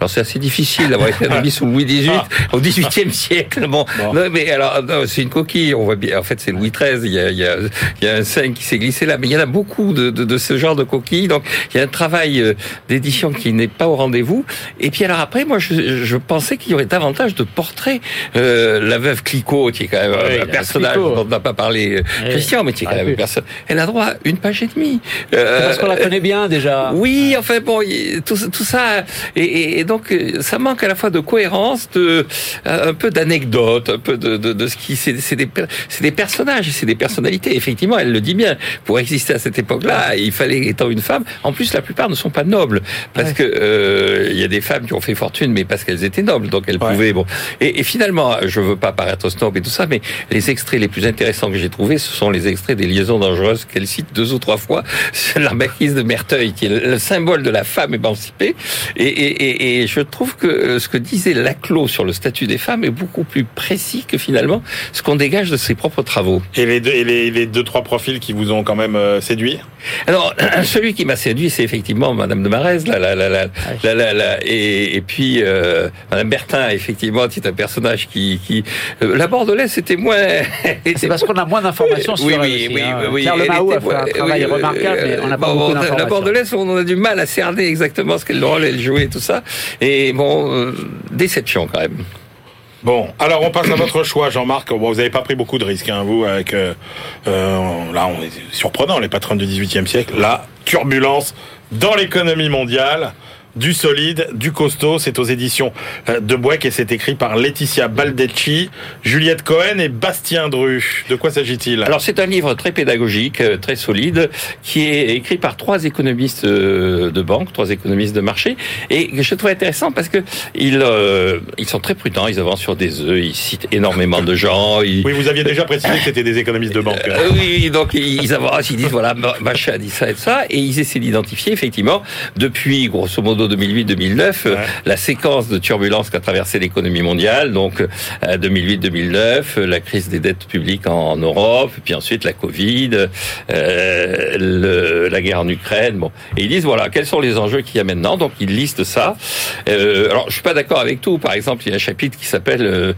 Alors c'est assez difficile d'avoir été anobli sous Louis XVIII au XVIIIe siècle siècle. Bon, Non, mais alors, c'est une coquille. On voit bien. En fait, c'est Louis XIII. Il y a, il y a, il y a un 5 qui s'est glissé là, mais il y en a beaucoup de, de, de, ce genre de coquilles. Donc, il y a un travail euh, d'édition qui n'est pas au rendez-vous. Et puis alors après, moi, je, je pensais qu'il y aurait davantage de portraits. Euh, la veuve Clicquot, qui est quand même un personnage dont on n'a pas parlé euh, Christian, mais qui est quand même une personne. Elle a droit à une page et demie. Euh, parce qu'on la connaît bien déjà. Oui, enfin bon, tout, tout ça, et, et, donc ça manque à la fois de cohérence, de un peu d'anecdotes, un peu de, de, de ce qui c'est des c'est des personnages, c'est des personnalités. Effectivement, elle le dit bien. Pour exister à cette époque-là, il fallait étant une femme. En plus, la plupart ne sont pas nobles parce que euh, il y a des femmes qui ont fait fortune, mais parce qu'elles étaient nobles, donc elles pouvaient. Bon, et, et, finalement, je veux pas paraître snob et tout ça, mais les extraits les plus intéressants que j'ai trouvés, ce sont les extraits des liaisons dangereuses qu'elle cite deux ou trois fois. La marquise de Merteuil, qui est le symbole de la femme émancipée. Et, et, et je trouve que euh, ce que disait Laclos sur le statut des femmes est beaucoup beaucoup plus précis que finalement ce qu'on dégage de ses propres travaux. Et les deux, et les, les deux trois profils qui vous ont quand même euh, séduit? Alors, (clears throat) celui qui m'a séduit, c'est effectivement Madame de Marez, là, là, là, là, là, là, là et, et puis euh, Madame Bertin, effectivement, qui est un personnage qui, qui euh, la Bordelaise, c'était moins. c'est parce qu'on a moins d'informations (laughs) sur oui, elle. Oui, oui, hein. oui, Pierre Lemaou a fait un travail remarquable, mais on n'a pas beaucoup d'informations. La Bordelaise, on a du mal à cerner exactement ce qu'elle rôle elle jouait, tout ça. Et bon, déception quand même. Bon, alors on passe à votre choix, Jean-Marc. Vous n'avez pas pris beaucoup de risques, hein, vous, avec euh, euh, là, on est surprenant, les patrons du XVIIIe siècle. La turbulence dans l'économie mondiale du solide, du costaud. C'est aux éditions euh, de Boeck et c'est écrit par Laetitia Baldecci, Juliette Cohen et Bastien Dru. De quoi s'agit-il? Alors c'est un livre très pédagogique, euh, très solide, qui est écrit par trois économistes euh, de banque, trois économistes de marché, et que je trouve intéressant parce que ils, ils sont très prudents, ils avancent sur des œufs, ils citent énormément de gens. Oui, vous aviez déjà précisé que c'était des économistes de banque. oui, donc ils avancent, ils disent voilà, machin a dit ça et ça, et ils essaient d'identifier effectivement depuis grosso modo plutôt 2008-2009, la séquence de turbulences qu'a traversé l'économie mondiale, donc 2008-2009, la crise des dettes publiques en, Europe, puis ensuite la Covid, le, la guerre en Ukraine. Bon, et ils disent voilà quels sont les enjeux qu'il y a maintenant. Donc ils listent ça. alors je suis pas d'accord avec tout. Par exemple, il y a un chapitre qui s'appelle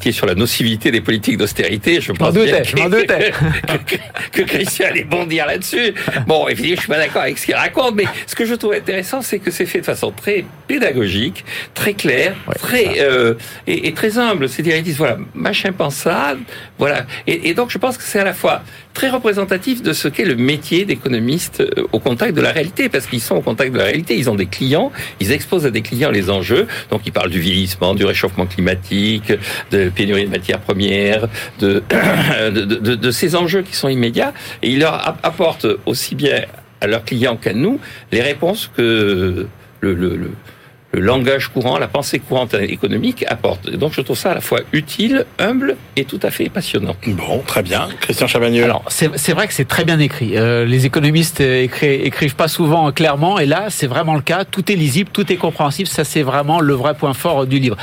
qui est sur la nocivité des politiques d'austérité. Je pense bien (laughs) que, que, Christian allait bondir là-dessus. Bon, évidemment, je suis pas d'accord avec ce qu'il raconte, mais ce que je trouve intéressant, c'est que c'est fait de façon très pédagogique, très claire, très euh, et, très humble. C'est-à-dire, ils disent voilà, machin pensable, voilà. Et, et donc, je pense que c'est à la fois très représentatif de ce qu'est le métier d'économiste euh, au contact de la réalité, parce qu'ils sont au contact de la réalité, ils ont des clients, ils exposent à des clients les enjeux, donc ils parlent du vieillissement, du réchauffement climatique, de pénurie de matières premières, de, (coughs) de, de, de ces enjeux qui sont immédiats, et ils leur apportent aussi bien à leurs clients qu'à nous les réponses que le, le, le le langage courant, la pensée courante économique apporte. donc je trouve ça à la fois utile, humble et tout à fait passionnant. Bon, très bien. Christian Chavagneux. Alors c'est vrai que c'est très bien écrit. Euh, les économistes écrivent, écrivent pas souvent clairement et là c'est vraiment le cas. Tout est lisible, tout est compréhensible. Ça c'est vraiment le vrai point fort du livre.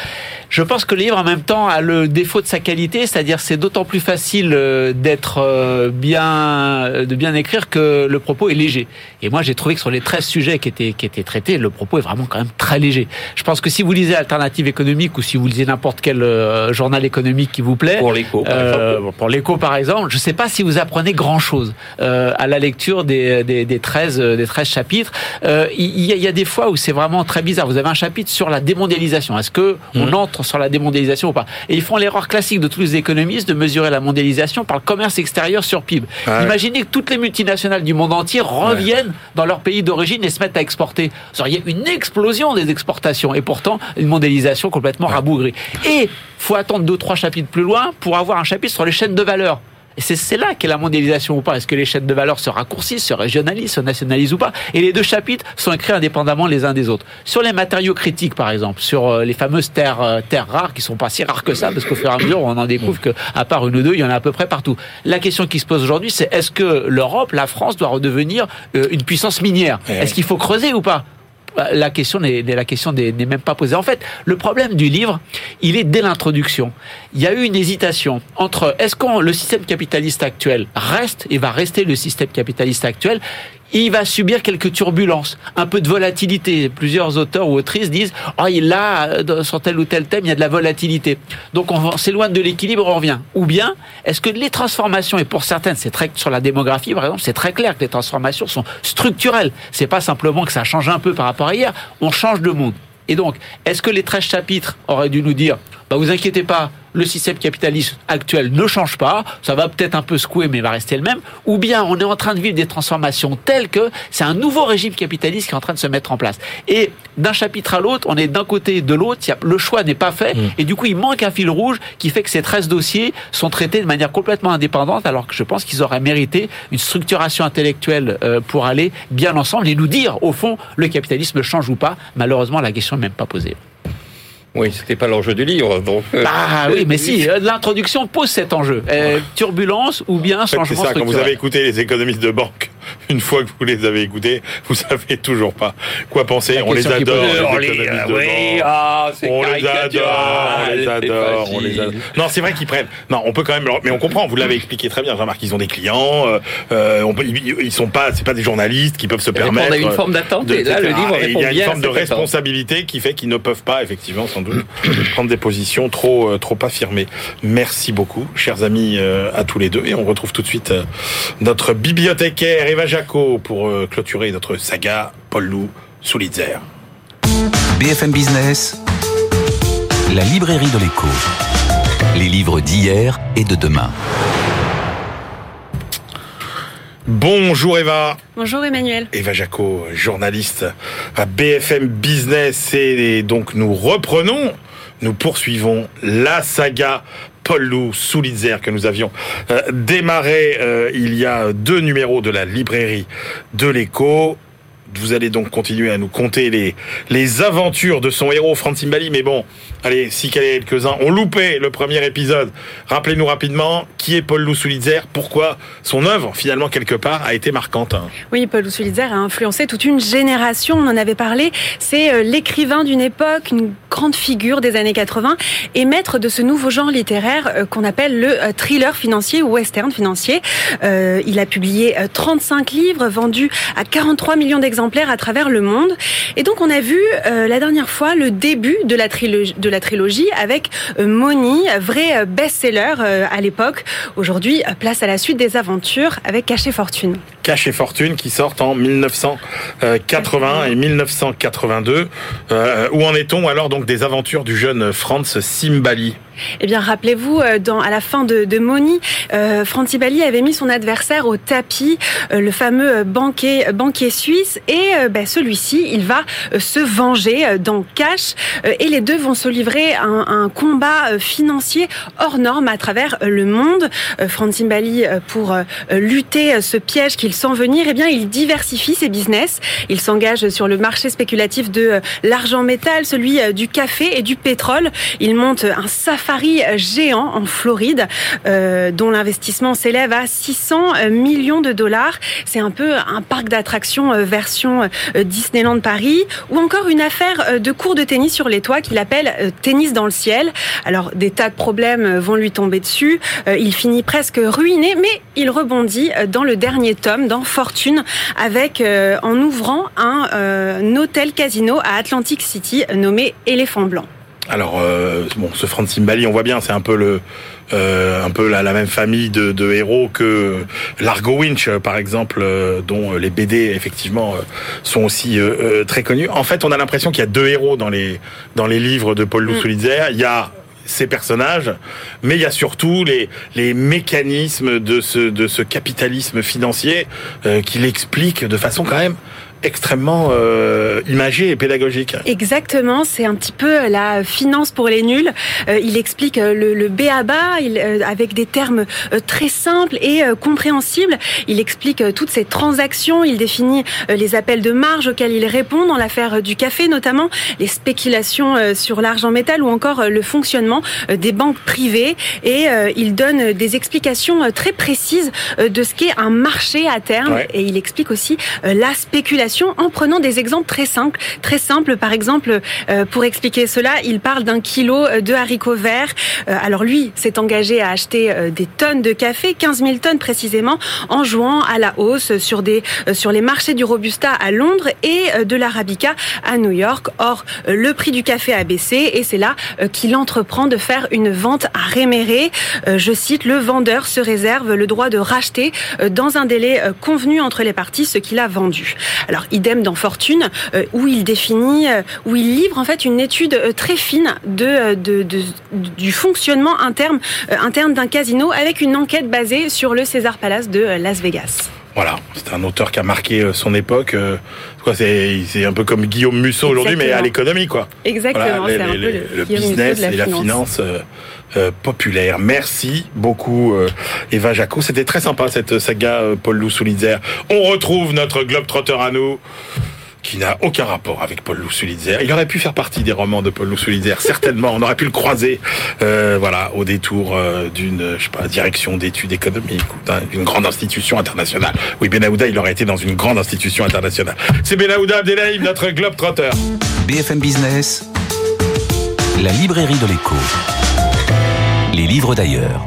Je pense que le livre en même temps a le défaut de sa qualité, c'est-à-dire c'est d'autant plus facile euh, d'être euh, bien, de bien écrire que le propos est léger. Et moi j'ai trouvé que sur les 13 sujets qui étaient, qui étaient traités, le propos est vraiment quand même très léger. Je pense que si vous lisez Alternative économique ou si vous lisez n'importe quel euh, journal économique qui vous plaît, pour l'écho par euh, exemple, pour l'écho par exemple, je ne sais pas si vous apprenez grand chose euh, à la lecture des, des, des 13 des 13 chapitres. Il, y a, il y, a, des fois où c'est vraiment très bizarre. Vous avez un chapitre sur la démondialisation. Est-ce que on mmh. entre sur la démondialisation ou pas? Et ils font l'erreur classique de tous les économistes de mesurer la mondialisation par le commerce extérieur sur PIB. Imaginez que toutes les multinationales du monde entier reviennent dans leur pays d'origine et se mettent à exporter. Il y a une explosion des exportations et pourtant une mondialisation complètement rabougrie. Et faut attendre deux trois chapitres plus loin pour avoir un chapitre sur les chaînes de valeur. Et c'est là qu'est la mondialisation ou pas. Est-ce que les chaînes de valeur se raccourcissent, se régionalisent, se nationalisent ou pas? Et les deux chapitres sont écrits indépendamment les uns des autres. Sur les matériaux critiques, par exemple, sur euh, les fameuses terres, euh, terres rares, qui sont pas si rares que ça, parce qu'au fur et à mesure, on en découvre que, à part une ou deux, il y en a à peu près partout. La question qui se pose aujourd'hui, c'est est-ce que l'Europe, la France, doit redevenir euh, une puissance minière? Eh Est-ce qu'il faut creuser ou pas? La question n'est la question n'est même pas posée. En fait, le problème du livre, il est dès l'introduction. Il y a eu une hésitation entre est-ce que le système capitaliste actuel reste et va rester le système capitaliste actuel il va subir quelques turbulences, un peu de volatilité. Plusieurs auteurs ou autrices disent oh, là, sur tel ou tel thème, il y a de la volatilité. Donc on s'éloigne de l'équilibre, on revient. Ou bien, est-ce que les transformations, et pour certaines, c'est très sur la démographie, par exemple, c'est très clair que les transformations sont structurelles. C'est pas simplement que ça change un peu par rapport à hier, on change de monde. Et donc, est-ce que les 13 chapitres auraient dû nous dire, bah vous inquiétez pas, le système capitaliste actuel ne change pas, ça va peut-être un peu secouer mais va rester le même, ou bien on est en train de vivre des transformations telles que c'est un nouveau régime capitaliste qui est en train de se mettre en place. Et d'un chapitre à l'autre, on est d'un côté et de l'autre, le choix n'est pas fait, mm. et du coup il manque un fil rouge qui fait que ces 13 dossiers sont traités de manière complètement indépendante, alors que je pense qu'ils auraient mérité une structuration intellectuelle euh, pour aller bien ensemble et nous dire, au fond, le capitalisme change ou pas. Malheureusement, la question n'est même pas posée. Oui, c'était pas l'enjeu du livre, donc. Euh, ah oui, (laughs) mais si, euh, l'introduction pose cet enjeu. Euh, turbulence ou bien changement C'est ça, quand vous avez écouté les économistes de banque, (laughs) une fois que vous les avez écoutés, vous (laughs) savez toujours pas quoi penser. On les, adore, on les, oui, ah, on les adore, on les adore, on les adore. Non, c'est vrai qu'ils prennent. Non, on peut quand même, mais on comprend. Vous l'avez expliqué très bien, Jean-Marc. Ils ont des clients. Euh, on peut, ils sont pas, c'est pas des journalistes qui peuvent se permettre. On a une forme d'attente. Là, le livre répond Il y a une forme de responsabilité qui fait qu'ils ne peuvent pas effectivement (coughs) prendre des positions trop, euh, trop affirmées. Merci beaucoup, chers amis, euh, à tous les deux. Et on retrouve tout de suite euh, notre bibliothécaire Eva Jaco pour clôturer notre saga Paul Lou Soulitzer. BFM Business, la librairie de l'écho. Les livres d'hier et de demain. Bonjour Eva. Bonjour Emmanuel. Eva Jaco, journaliste à BFM Business et donc nous reprenons, nous poursuivons la saga Paul Lou Soulitzer que nous avions euh, démarré euh, il y a deux numéros de la librairie de l'écho vous allez donc continuer à nous conter les, aventures de son héros, Francine Bali. Mais bon, allez, si quelques-uns ont loupé le premier épisode, rappelez-nous rapidement qui est Paul Loussou-Lidzer, pourquoi son œuvre, finalement, quelque part, a été marquante? Oui, Paul Loussou-Lidzer a influencé toute une génération, on en avait parlé. C'est euh, l'écrivain d'une époque, une grande figure des années 80 et maître de ce nouveau genre littéraire euh, qu'on appelle le euh, thriller financier ou western financier. il a publié 35 livres vendus à 43 millions d'exemplaires à travers le monde. Et donc on a vu euh, la dernière fois le début de la trilogie, avec euh, Moni, vrai euh, best-seller à l'époque. Aujourd'hui, place à la suite des aventures avec Caché Fortune. Caché Fortune qui sortent en 1980 et 1982. où en est-on alors donc des aventures du jeune Franz Simbali? Eh bien, rappelez-vous, euh, à la fin de, de Moni, euh, Bali avait mis son adversaire au tapis, euh, le fameux banquier, suisse, et ben, celui-ci, il va se venger dans Cash, et les deux vont se livrer un, un combat financier hors norme à travers le monde. Franti Bali, pour lutter ce piège qu'il sent venir, eh bien, il diversifie ses business. Il s'engage sur le marché spéculatif de l'argent métal, celui du café et du pétrole. Il monte un safari géant en Floride, euh, dont l'investissement s'élève à 600 euh, millions de dollars. C'est un peu un parc d'attractions euh, version Disneyland Paris, ou encore une affaire de cours de tennis sur les toits qu'il appelle tennis dans le ciel. Alors des tas de problèmes vont lui tomber dessus. il finit presque ruiné, mais il rebondit dans le dernier tome, dans Fortune, avec en ouvrant un hôtel casino à Atlantic City nommé Éléphant Blanc. Alors, euh, bon, ce Franz Simbali, on voit bien, c'est un peu le, euh, un peu la, même famille de, héros que Largo Winch, par exemple, euh, dont les BD effectivement sont aussi très connus. En fait, on a l'impression qu'il y a deux héros dans les dans les livres de Paul Loussou-Lidzer. Il y a ces personnages, mais il y a surtout les, les mécanismes de ce, de ce capitalisme financier qu'il explique de façon quand même extrêmement euh, imagé et pédagogique. Exactement, c'est un petit peu la finance pour les nuls. Euh, il explique euh, le, le B à bas il, avec des termes très simples et compréhensibles. Il explique toutes ces transactions, il définit les appels de marge auxquels il répond dans l'affaire du café, notamment les spéculations sur l'argent métal ou encore le fonctionnement des banques privées. Et il donne des explications très précises de ce qu'est un marché à terme. Et il explique aussi la spéculation en prenant des exemples très simples. Très simples, par exemple, euh, pour expliquer cela, il parle d'un kilo euh, de haricots verts. Euh, alors lui s'est engagé à acheter des tonnes de café, 15 000 tonnes précisément, en jouant à la hausse sur des sur les marchés du robusta à Londres et de l'arabica à New York. Or, le prix du café a baissé et c'est là qu'il entreprend de faire une vente à réméré. Je cite, le vendeur se réserve le droit de racheter dans un délai convenu entre les parties ce qu'il a vendu. Alors idem dans Fortune, euh, où il définit, euh, où il livre en fait une étude euh, très fine de, du fonctionnement interne, interne d'un casino avec une enquête basée sur le César Palace de Las Vegas. Voilà, c'est un auteur qui a marqué son époque. C'est, un peu comme Guillaume Musso aujourd'hui, mais à l'économie, quoi. Exactement, c'est un peu le, business et la finance. Populaire. Merci beaucoup Eva Jaco. C'était très sympa cette saga Paul Loussou-Lidzer. On retrouve notre globe trotter à nous qui n'a aucun rapport avec Paul Loussou-Lidzer. Il aurait pu faire partie des romans de Paul Loussou-Lidzer, (laughs) certainement. On aurait pu le croiser, euh, voilà, au détour euh, d'une, direction d'études économiques ou d'une grande institution internationale. Oui, Benahouda, il aurait été dans une grande institution internationale. C'est Benahouda Abdelhaim, notre globe trotter. BFM Business, la librairie de l'écho. Les livres d'ailleurs.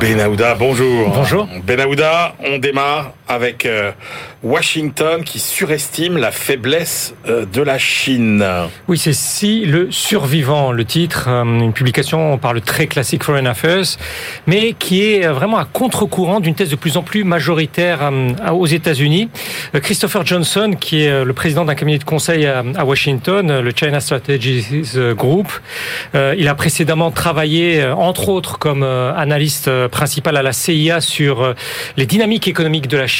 Benahouda, bonjour. Bonjour. Benahouda, on démarre avec euh, Washington qui surestime la faiblesse euh, de la Chine. Oui, c'est Si le survivant, le titre, euh, une publication, on parle très classique Foreign Affairs, mais qui est vraiment à contre-courant d'une thèse de plus en plus majoritaire aux États-Unis. Christopher Johnson, qui est le président d'un cabinet de conseil à Washington, le China Strategies Group, il a précédemment travaillé, entre autres, comme analyste principal à la CIA sur les dynamiques économiques de la Chine,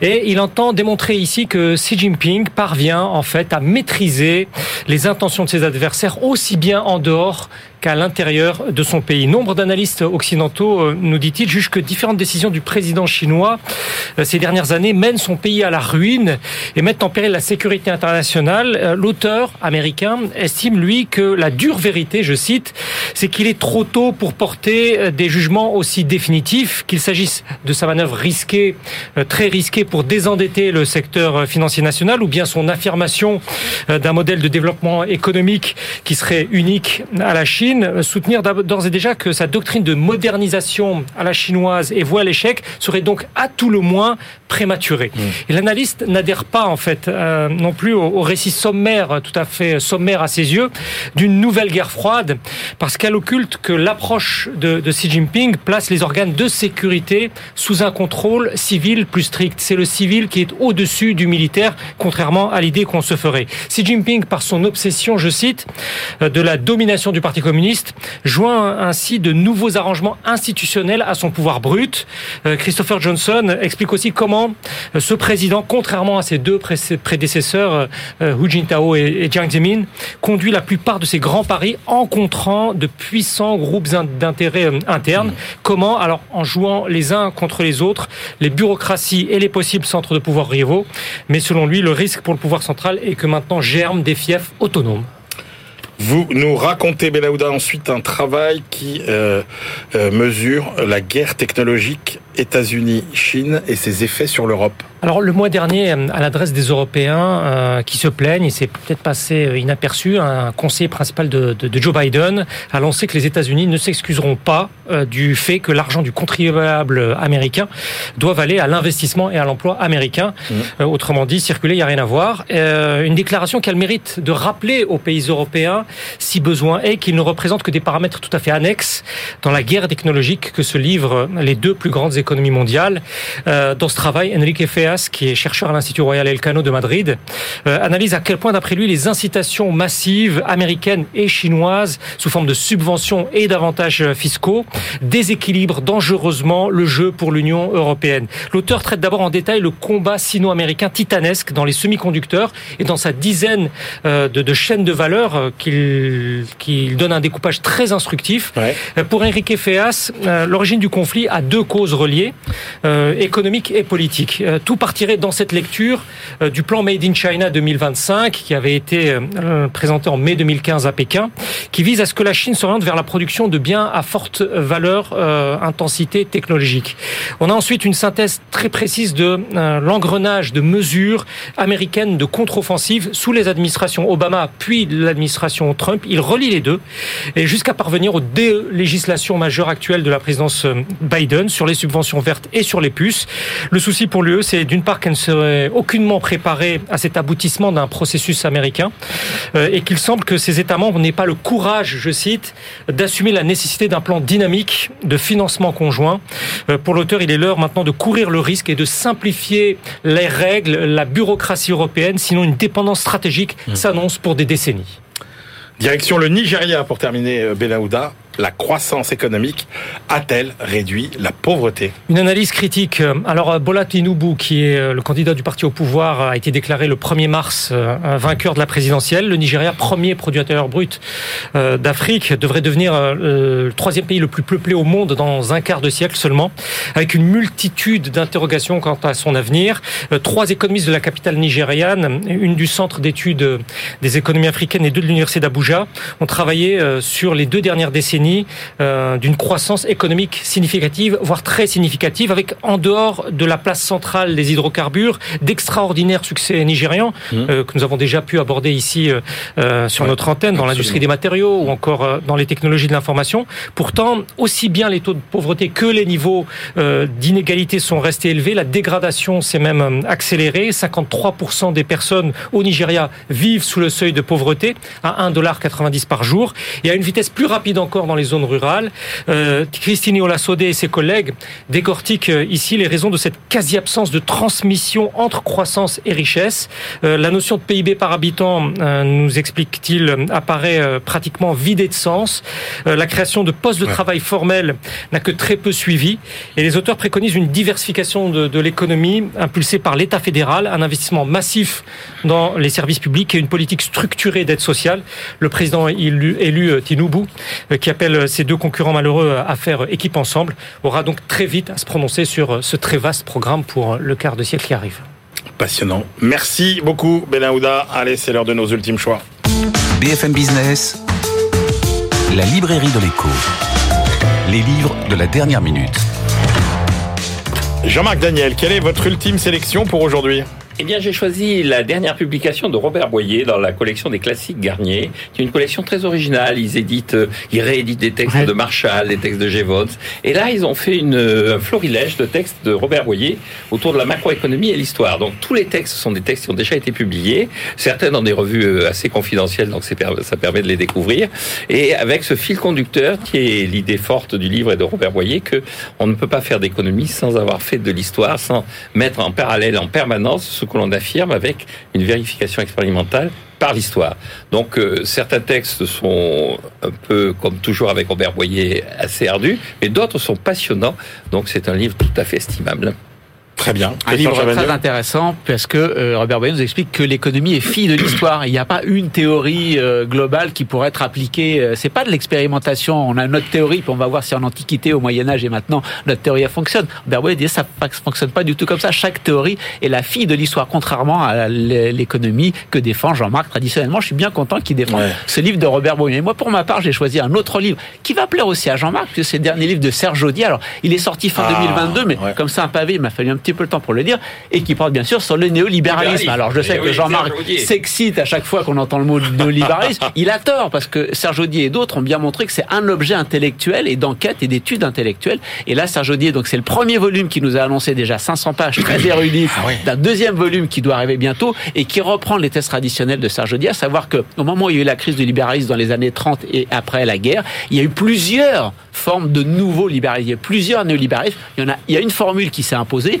et il entend démontrer ici que Xi Jinping parvient en fait à maîtriser les intentions de ses adversaires aussi bien en dehors qu'à l'intérieur de son pays. Nombre d'analystes occidentaux, nous dit-il, jugent que différentes décisions du président chinois ces dernières années mènent son pays à la ruine et mettent en péril la sécurité internationale. L'auteur américain estime, lui, que la dure vérité, je cite, c'est qu'il est trop tôt pour porter des jugements aussi définitifs, qu'il s'agisse de sa manœuvre risquée, très risquée pour désendetter le secteur financier national ou bien son affirmation euh, d'un modèle de développement économique qui serait unique à la Chine, soutenir d'ores et déjà que sa doctrine de modernisation à la chinoise et voie à l'échec serait donc à tout le moins prématurée. Mmh. Et l'analyste n'adhère pas en fait euh, non plus au, récit sommaire, tout à fait sommaire à ses yeux, d'une nouvelle guerre froide, parce qu'elle occulte que l'approche de, de Xi Jinping place les organes de sécurité sous un contrôle civil plus strict. C'est le civil qui est au-dessus du militaire, contrairement à l'idée qu'on se ferait. Xi Jinping, par son obsession, je cite, euh, de la domination du Parti communiste, joint ainsi de nouveaux arrangements institutionnels à son pouvoir brut. Euh, Christopher Johnson explique aussi comment euh, ce président, contrairement à ses deux prédécesseurs, Hu Jintao et Jiang Zemin, conduit la plupart de ses grands paris en contrant de puissants groupes d'intérêts internes. Comment? Alors, en jouant les uns contre les autres, les bureaucraties et les possibles centres de pouvoir rivaux. Mais selon lui, le risque pour le pouvoir central est que maintenant germent des fiefs autonomes. Vous nous racontez, Belaouda, ensuite un travail qui euh, euh, mesure la guerre technologique États-Unis-Chine et ses effets sur l'Europe. Alors le mois dernier, à l'adresse des Européens euh, qui se plaignent, il s'est peut-être passé inaperçu, un conseiller principal de, de, Joe Biden a lancé que les États-Unis ne s'excuseront pas du fait que l'argent du contribuable américain doit aller à l'investissement et à l'emploi américain. Mmh. autrement dit, circuler, il n'y a rien à voir. une déclaration qu'elle mérite de rappeler aux pays européens si besoin est, qu'il ne représente que des paramètres tout à fait annexes dans la guerre technologique que se livrent les deux plus grandes économies mondiales. Euh, dans ce travail, Enrique Qui est chercheur à l'Institut Royal Elcano de Madrid, euh, analyse à quel point, d'après lui, les incitations massives américaines et chinoises, sous forme de subventions et d'avantages fiscaux, déséquilibrent dangereusement le jeu pour l'Union européenne. L'auteur traite d'abord en détail le combat sino-américain titanesque dans les semi-conducteurs et dans sa dizaine euh, de, de chaînes de valeur qu'il qui donne un découpage très instructif. Euh, pour Enrique Feas, euh, l'origine du conflit a deux causes reliées, euh, économiques et politiques. tout partirait dans cette lecture du plan Made in China 2025 qui avait été présenté en mai 2015 à Pékin, qui vise à ce que la Chine s'oriente vers la production de biens à forte valeur, intensité technologique. On a ensuite une synthèse très précise de l'engrenage de mesures américaines de contre-offensive sous les administrations Obama puis l'administration Trump. Il relie les deux et jusqu'à parvenir aux législations majeures actuelles de la présidence euh, Biden sur les subventions vertes et sur les puces. Le souci pour l'UE, c'est d'une part qu'elle ne serait aucunement préparée à cet aboutissement d'un processus américain euh, et qu'il semble que ces États membres n'aient pas le courage, je cite, d'assumer la nécessité d'un plan dynamique de financement conjoint. Euh, pour l'auteur, il est l'heure maintenant de courir le risque et de simplifier les règles, la bureaucratie européenne, sinon une dépendance stratégique mmh. s'annonce pour des décennies. Direction le Nigeria pour terminer, euh, Benahouda la croissance économique a-t-elle réduit la pauvreté Une analyse critique. Alors Bola Tinubu, qui est euh, le candidat du parti au pouvoir, a été déclaré le 1er mars euh, vainqueur de la présidentielle. Le Nigeria, premier produit brut euh, d'Afrique, devrait devenir le troisième pays le plus peuplé au monde dans un quart de siècle seulement, avec une multitude d'interrogations quant à son avenir. Trois économistes de la capitale nigériane, une du Centre d'études des économies africaines et deux de l'Université d'Abuja, ont travaillé sur les deux dernières décennies euh, d'une croissance économique significative, voire très significative, avec en dehors de la place centrale des hydrocarbures, d'extraordinaires succès nigérians mmh. euh, que nous avons déjà pu aborder ici euh, sur notre antenne, dans l'industrie des matériaux ou encore dans les technologies de l'information. Pourtant, aussi bien les taux de pauvreté que les niveaux d'inégalité sont restés élevés. La dégradation s'est même accélérée. 53% des personnes au Nigeria vivent sous le seuil de pauvreté à 1,90$ par jour et à une vitesse plus rapide encore dans les zones rurales. Euh, Christine Olasodé et ses collègues décortiquent euh, ici les raisons de cette quasi-absence de transmission entre croissance et richesse. Euh, la notion de PIB par habitant, euh, nous explique-t-il, apparaît pratiquement vidée de sens. la création de postes de travail formels n'a que très peu suivi. Et les auteurs préconisent une diversification de, de l'économie impulsée par l'État fédéral, un investissement massif dans les services publics et une politique structurée d'aide sociale. Le président élu, élu Tinubu, qui appelle ses deux concurrents malheureux à faire équipe ensemble, aura donc très vite à se prononcer sur ce très vaste programme pour le quart de siècle qui arrive. Passionnant. Merci beaucoup, Benahouda. Allez, c'est l'heure de nos ultimes choix. BFM Business, la librairie de l'écho. Les livres de la dernière minute. Jean-Marc Daniel, quelle est votre ultime sélection pour aujourd'hui? Eh bien, j'ai choisi la dernière publication de Robert Boyer dans la collection des classiques Garnier, qui est une collection très originale. Ils éditent, euh, ils rééditent des textes de Marshall, des textes de Gévons. Et là, ils ont fait une, un florilège de textes de Robert Boyer autour de la macroéconomie et l'histoire. Donc, tous les textes sont des textes qui ont déjà été publiés, certains dans des revues euh, assez confidentielles, donc ça permet de les découvrir. Et avec ce fil conducteur, qui est l'idée forte du livre et de Robert Boyer, que on ne peut pas faire d'économie sans avoir fait de l'histoire, sans mettre en parallèle en permanence ce que l'on affirme avec une vérification expérimentale par l'histoire. Donc euh, certains textes sont un peu, comme toujours avec Robert Boyer, assez ardus, mais d'autres sont passionnants. Donc c'est un livre tout à fait estimable. Très bien. Un livre très intéressant parce que euh, Robert Boyer nous explique que l'économie est fille de l'histoire. Il n'y a pas une théorie euh, globale qui pourrait être appliquée. Euh, c'est pas de l'expérimentation. On a notre théorie, puis on va voir si en Antiquité, au Moyen Âge et maintenant notre théorie fonctionne. Robert Boyer dit ça ne fonctionne pas du tout comme ça. Chaque théorie est la fille de l'histoire, contrairement à l'économie que défend Jean-Marc traditionnellement. Je suis bien content qu'il défende ce livre de Robert Boyer. Et moi, pour ma part, j'ai choisi un autre livre qui va plaire aussi à Jean-Marc, puisque c'est le dernier livre de Serge Audier. Alors, il est sorti fin 2022, ah, mais comme ça, un pavé, il m'a fallu un petit peu le temps pour le dire, et qui porte bien sûr sur le néolibéralisme. Alors je sais eh que Jean-Marc s'excite à chaque fois qu'on entend le mot (laughs) néolibéralisme. Il a tort, parce que Serge Audier et d'autres ont bien montré que c'est un objet intellectuel et d'enquête et d'études intellectuelles. Et là, Serge Audier, donc c'est le premier volume qui nous a annoncé déjà 500 pages très érudit, ah d'un deuxième volume qui doit arriver bientôt et qui reprend les tests traditionnels de Serge Audier, à savoir que au moment où il y a eu la crise du libéralisme dans les années 30 et après la guerre, il y a eu plusieurs formes de nouveaux libéralismes. Il y a plusieurs néolibéralismes. Il y en a, il y a une formule qui s'est imposée.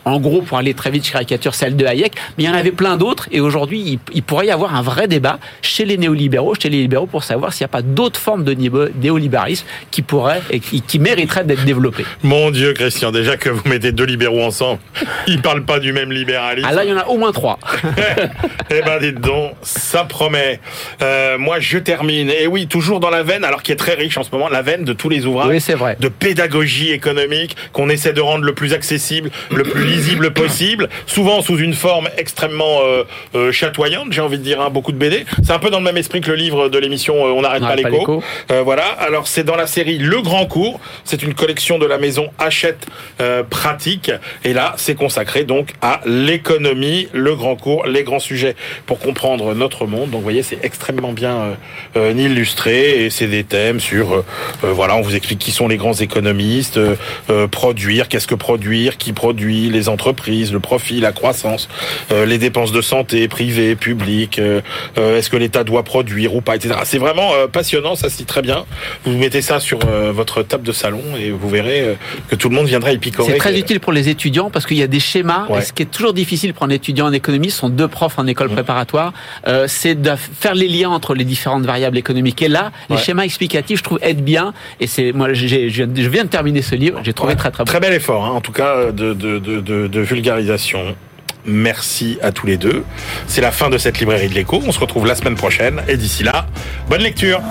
En gros, pour aller très vite, je caricature celle de Hayek, mais il y en avait plein d'autres. Et aujourd'hui, il, pourrait y avoir un vrai débat chez les néolibéraux, chez les libéraux, pour savoir s'il n'y a pas d'autres formes de néolibéralisme qui pourraient et qui, mériteraient d'être développées. Mon Dieu, Christian, déjà que vous mettez deux libéraux ensemble, ils ne parlent pas du même libéralisme. Ah là, il y en a au moins trois. (laughs) eh ben, dites donc, ça promet. Euh, moi, je termine. Et oui, toujours dans la veine, alors qui est très riche en ce moment, la veine de tous les ouvrages oui, c'est vrai. de pédagogie économique qu'on essaie de rendre le plus accessible, le plus lisible possible, souvent sous une forme extrêmement euh, euh, chatoyante, j'ai envie de dire, hein, beaucoup de BD. C'est un peu dans le même esprit que le livre de l'émission euh, On n'arrête pas l'écho. voilà. Alors c'est dans la série Le Grand Cours. C'est une collection de la maison Hachette Pratique. Et là, c'est consacré donc à l'économie, le grand cours, les grands sujets pour comprendre notre monde. Donc vous voyez, c'est extrêmement bien illustré et c'est des thèmes sur, voilà, on vous explique qui sont les grands économistes, produire, qu'est-ce que produire, qui produit, les entreprises, le profit, la croissance, euh, les dépenses de santé privées, publiques, euh, euh, est-ce que l'État doit produire ou pas, etc. C'est vraiment passionnant, ça se très bien. Vous mettez ça sur votre table de salon et vous verrez que tout le monde viendra y picorer. C'est très utile pour les étudiants parce qu'il y a des schémas. Et ce qui est toujours difficile pour un étudiant en économie, ce sont deux profs en école mmh. préparatoire, c'est de faire les liens entre les différentes variables économiques. Et là, les schémas explicatifs, je trouve, aident bien. Et c'est moi, je viens de terminer ce livre, j'ai trouvé très très bon. Très bel effort, hein, en tout cas, de, de, de, vulgarisation. Merci à tous les deux. C'est la fin de cette librairie de l'écho. On se retrouve la semaine prochaine. Et d'ici là, bonne lecture.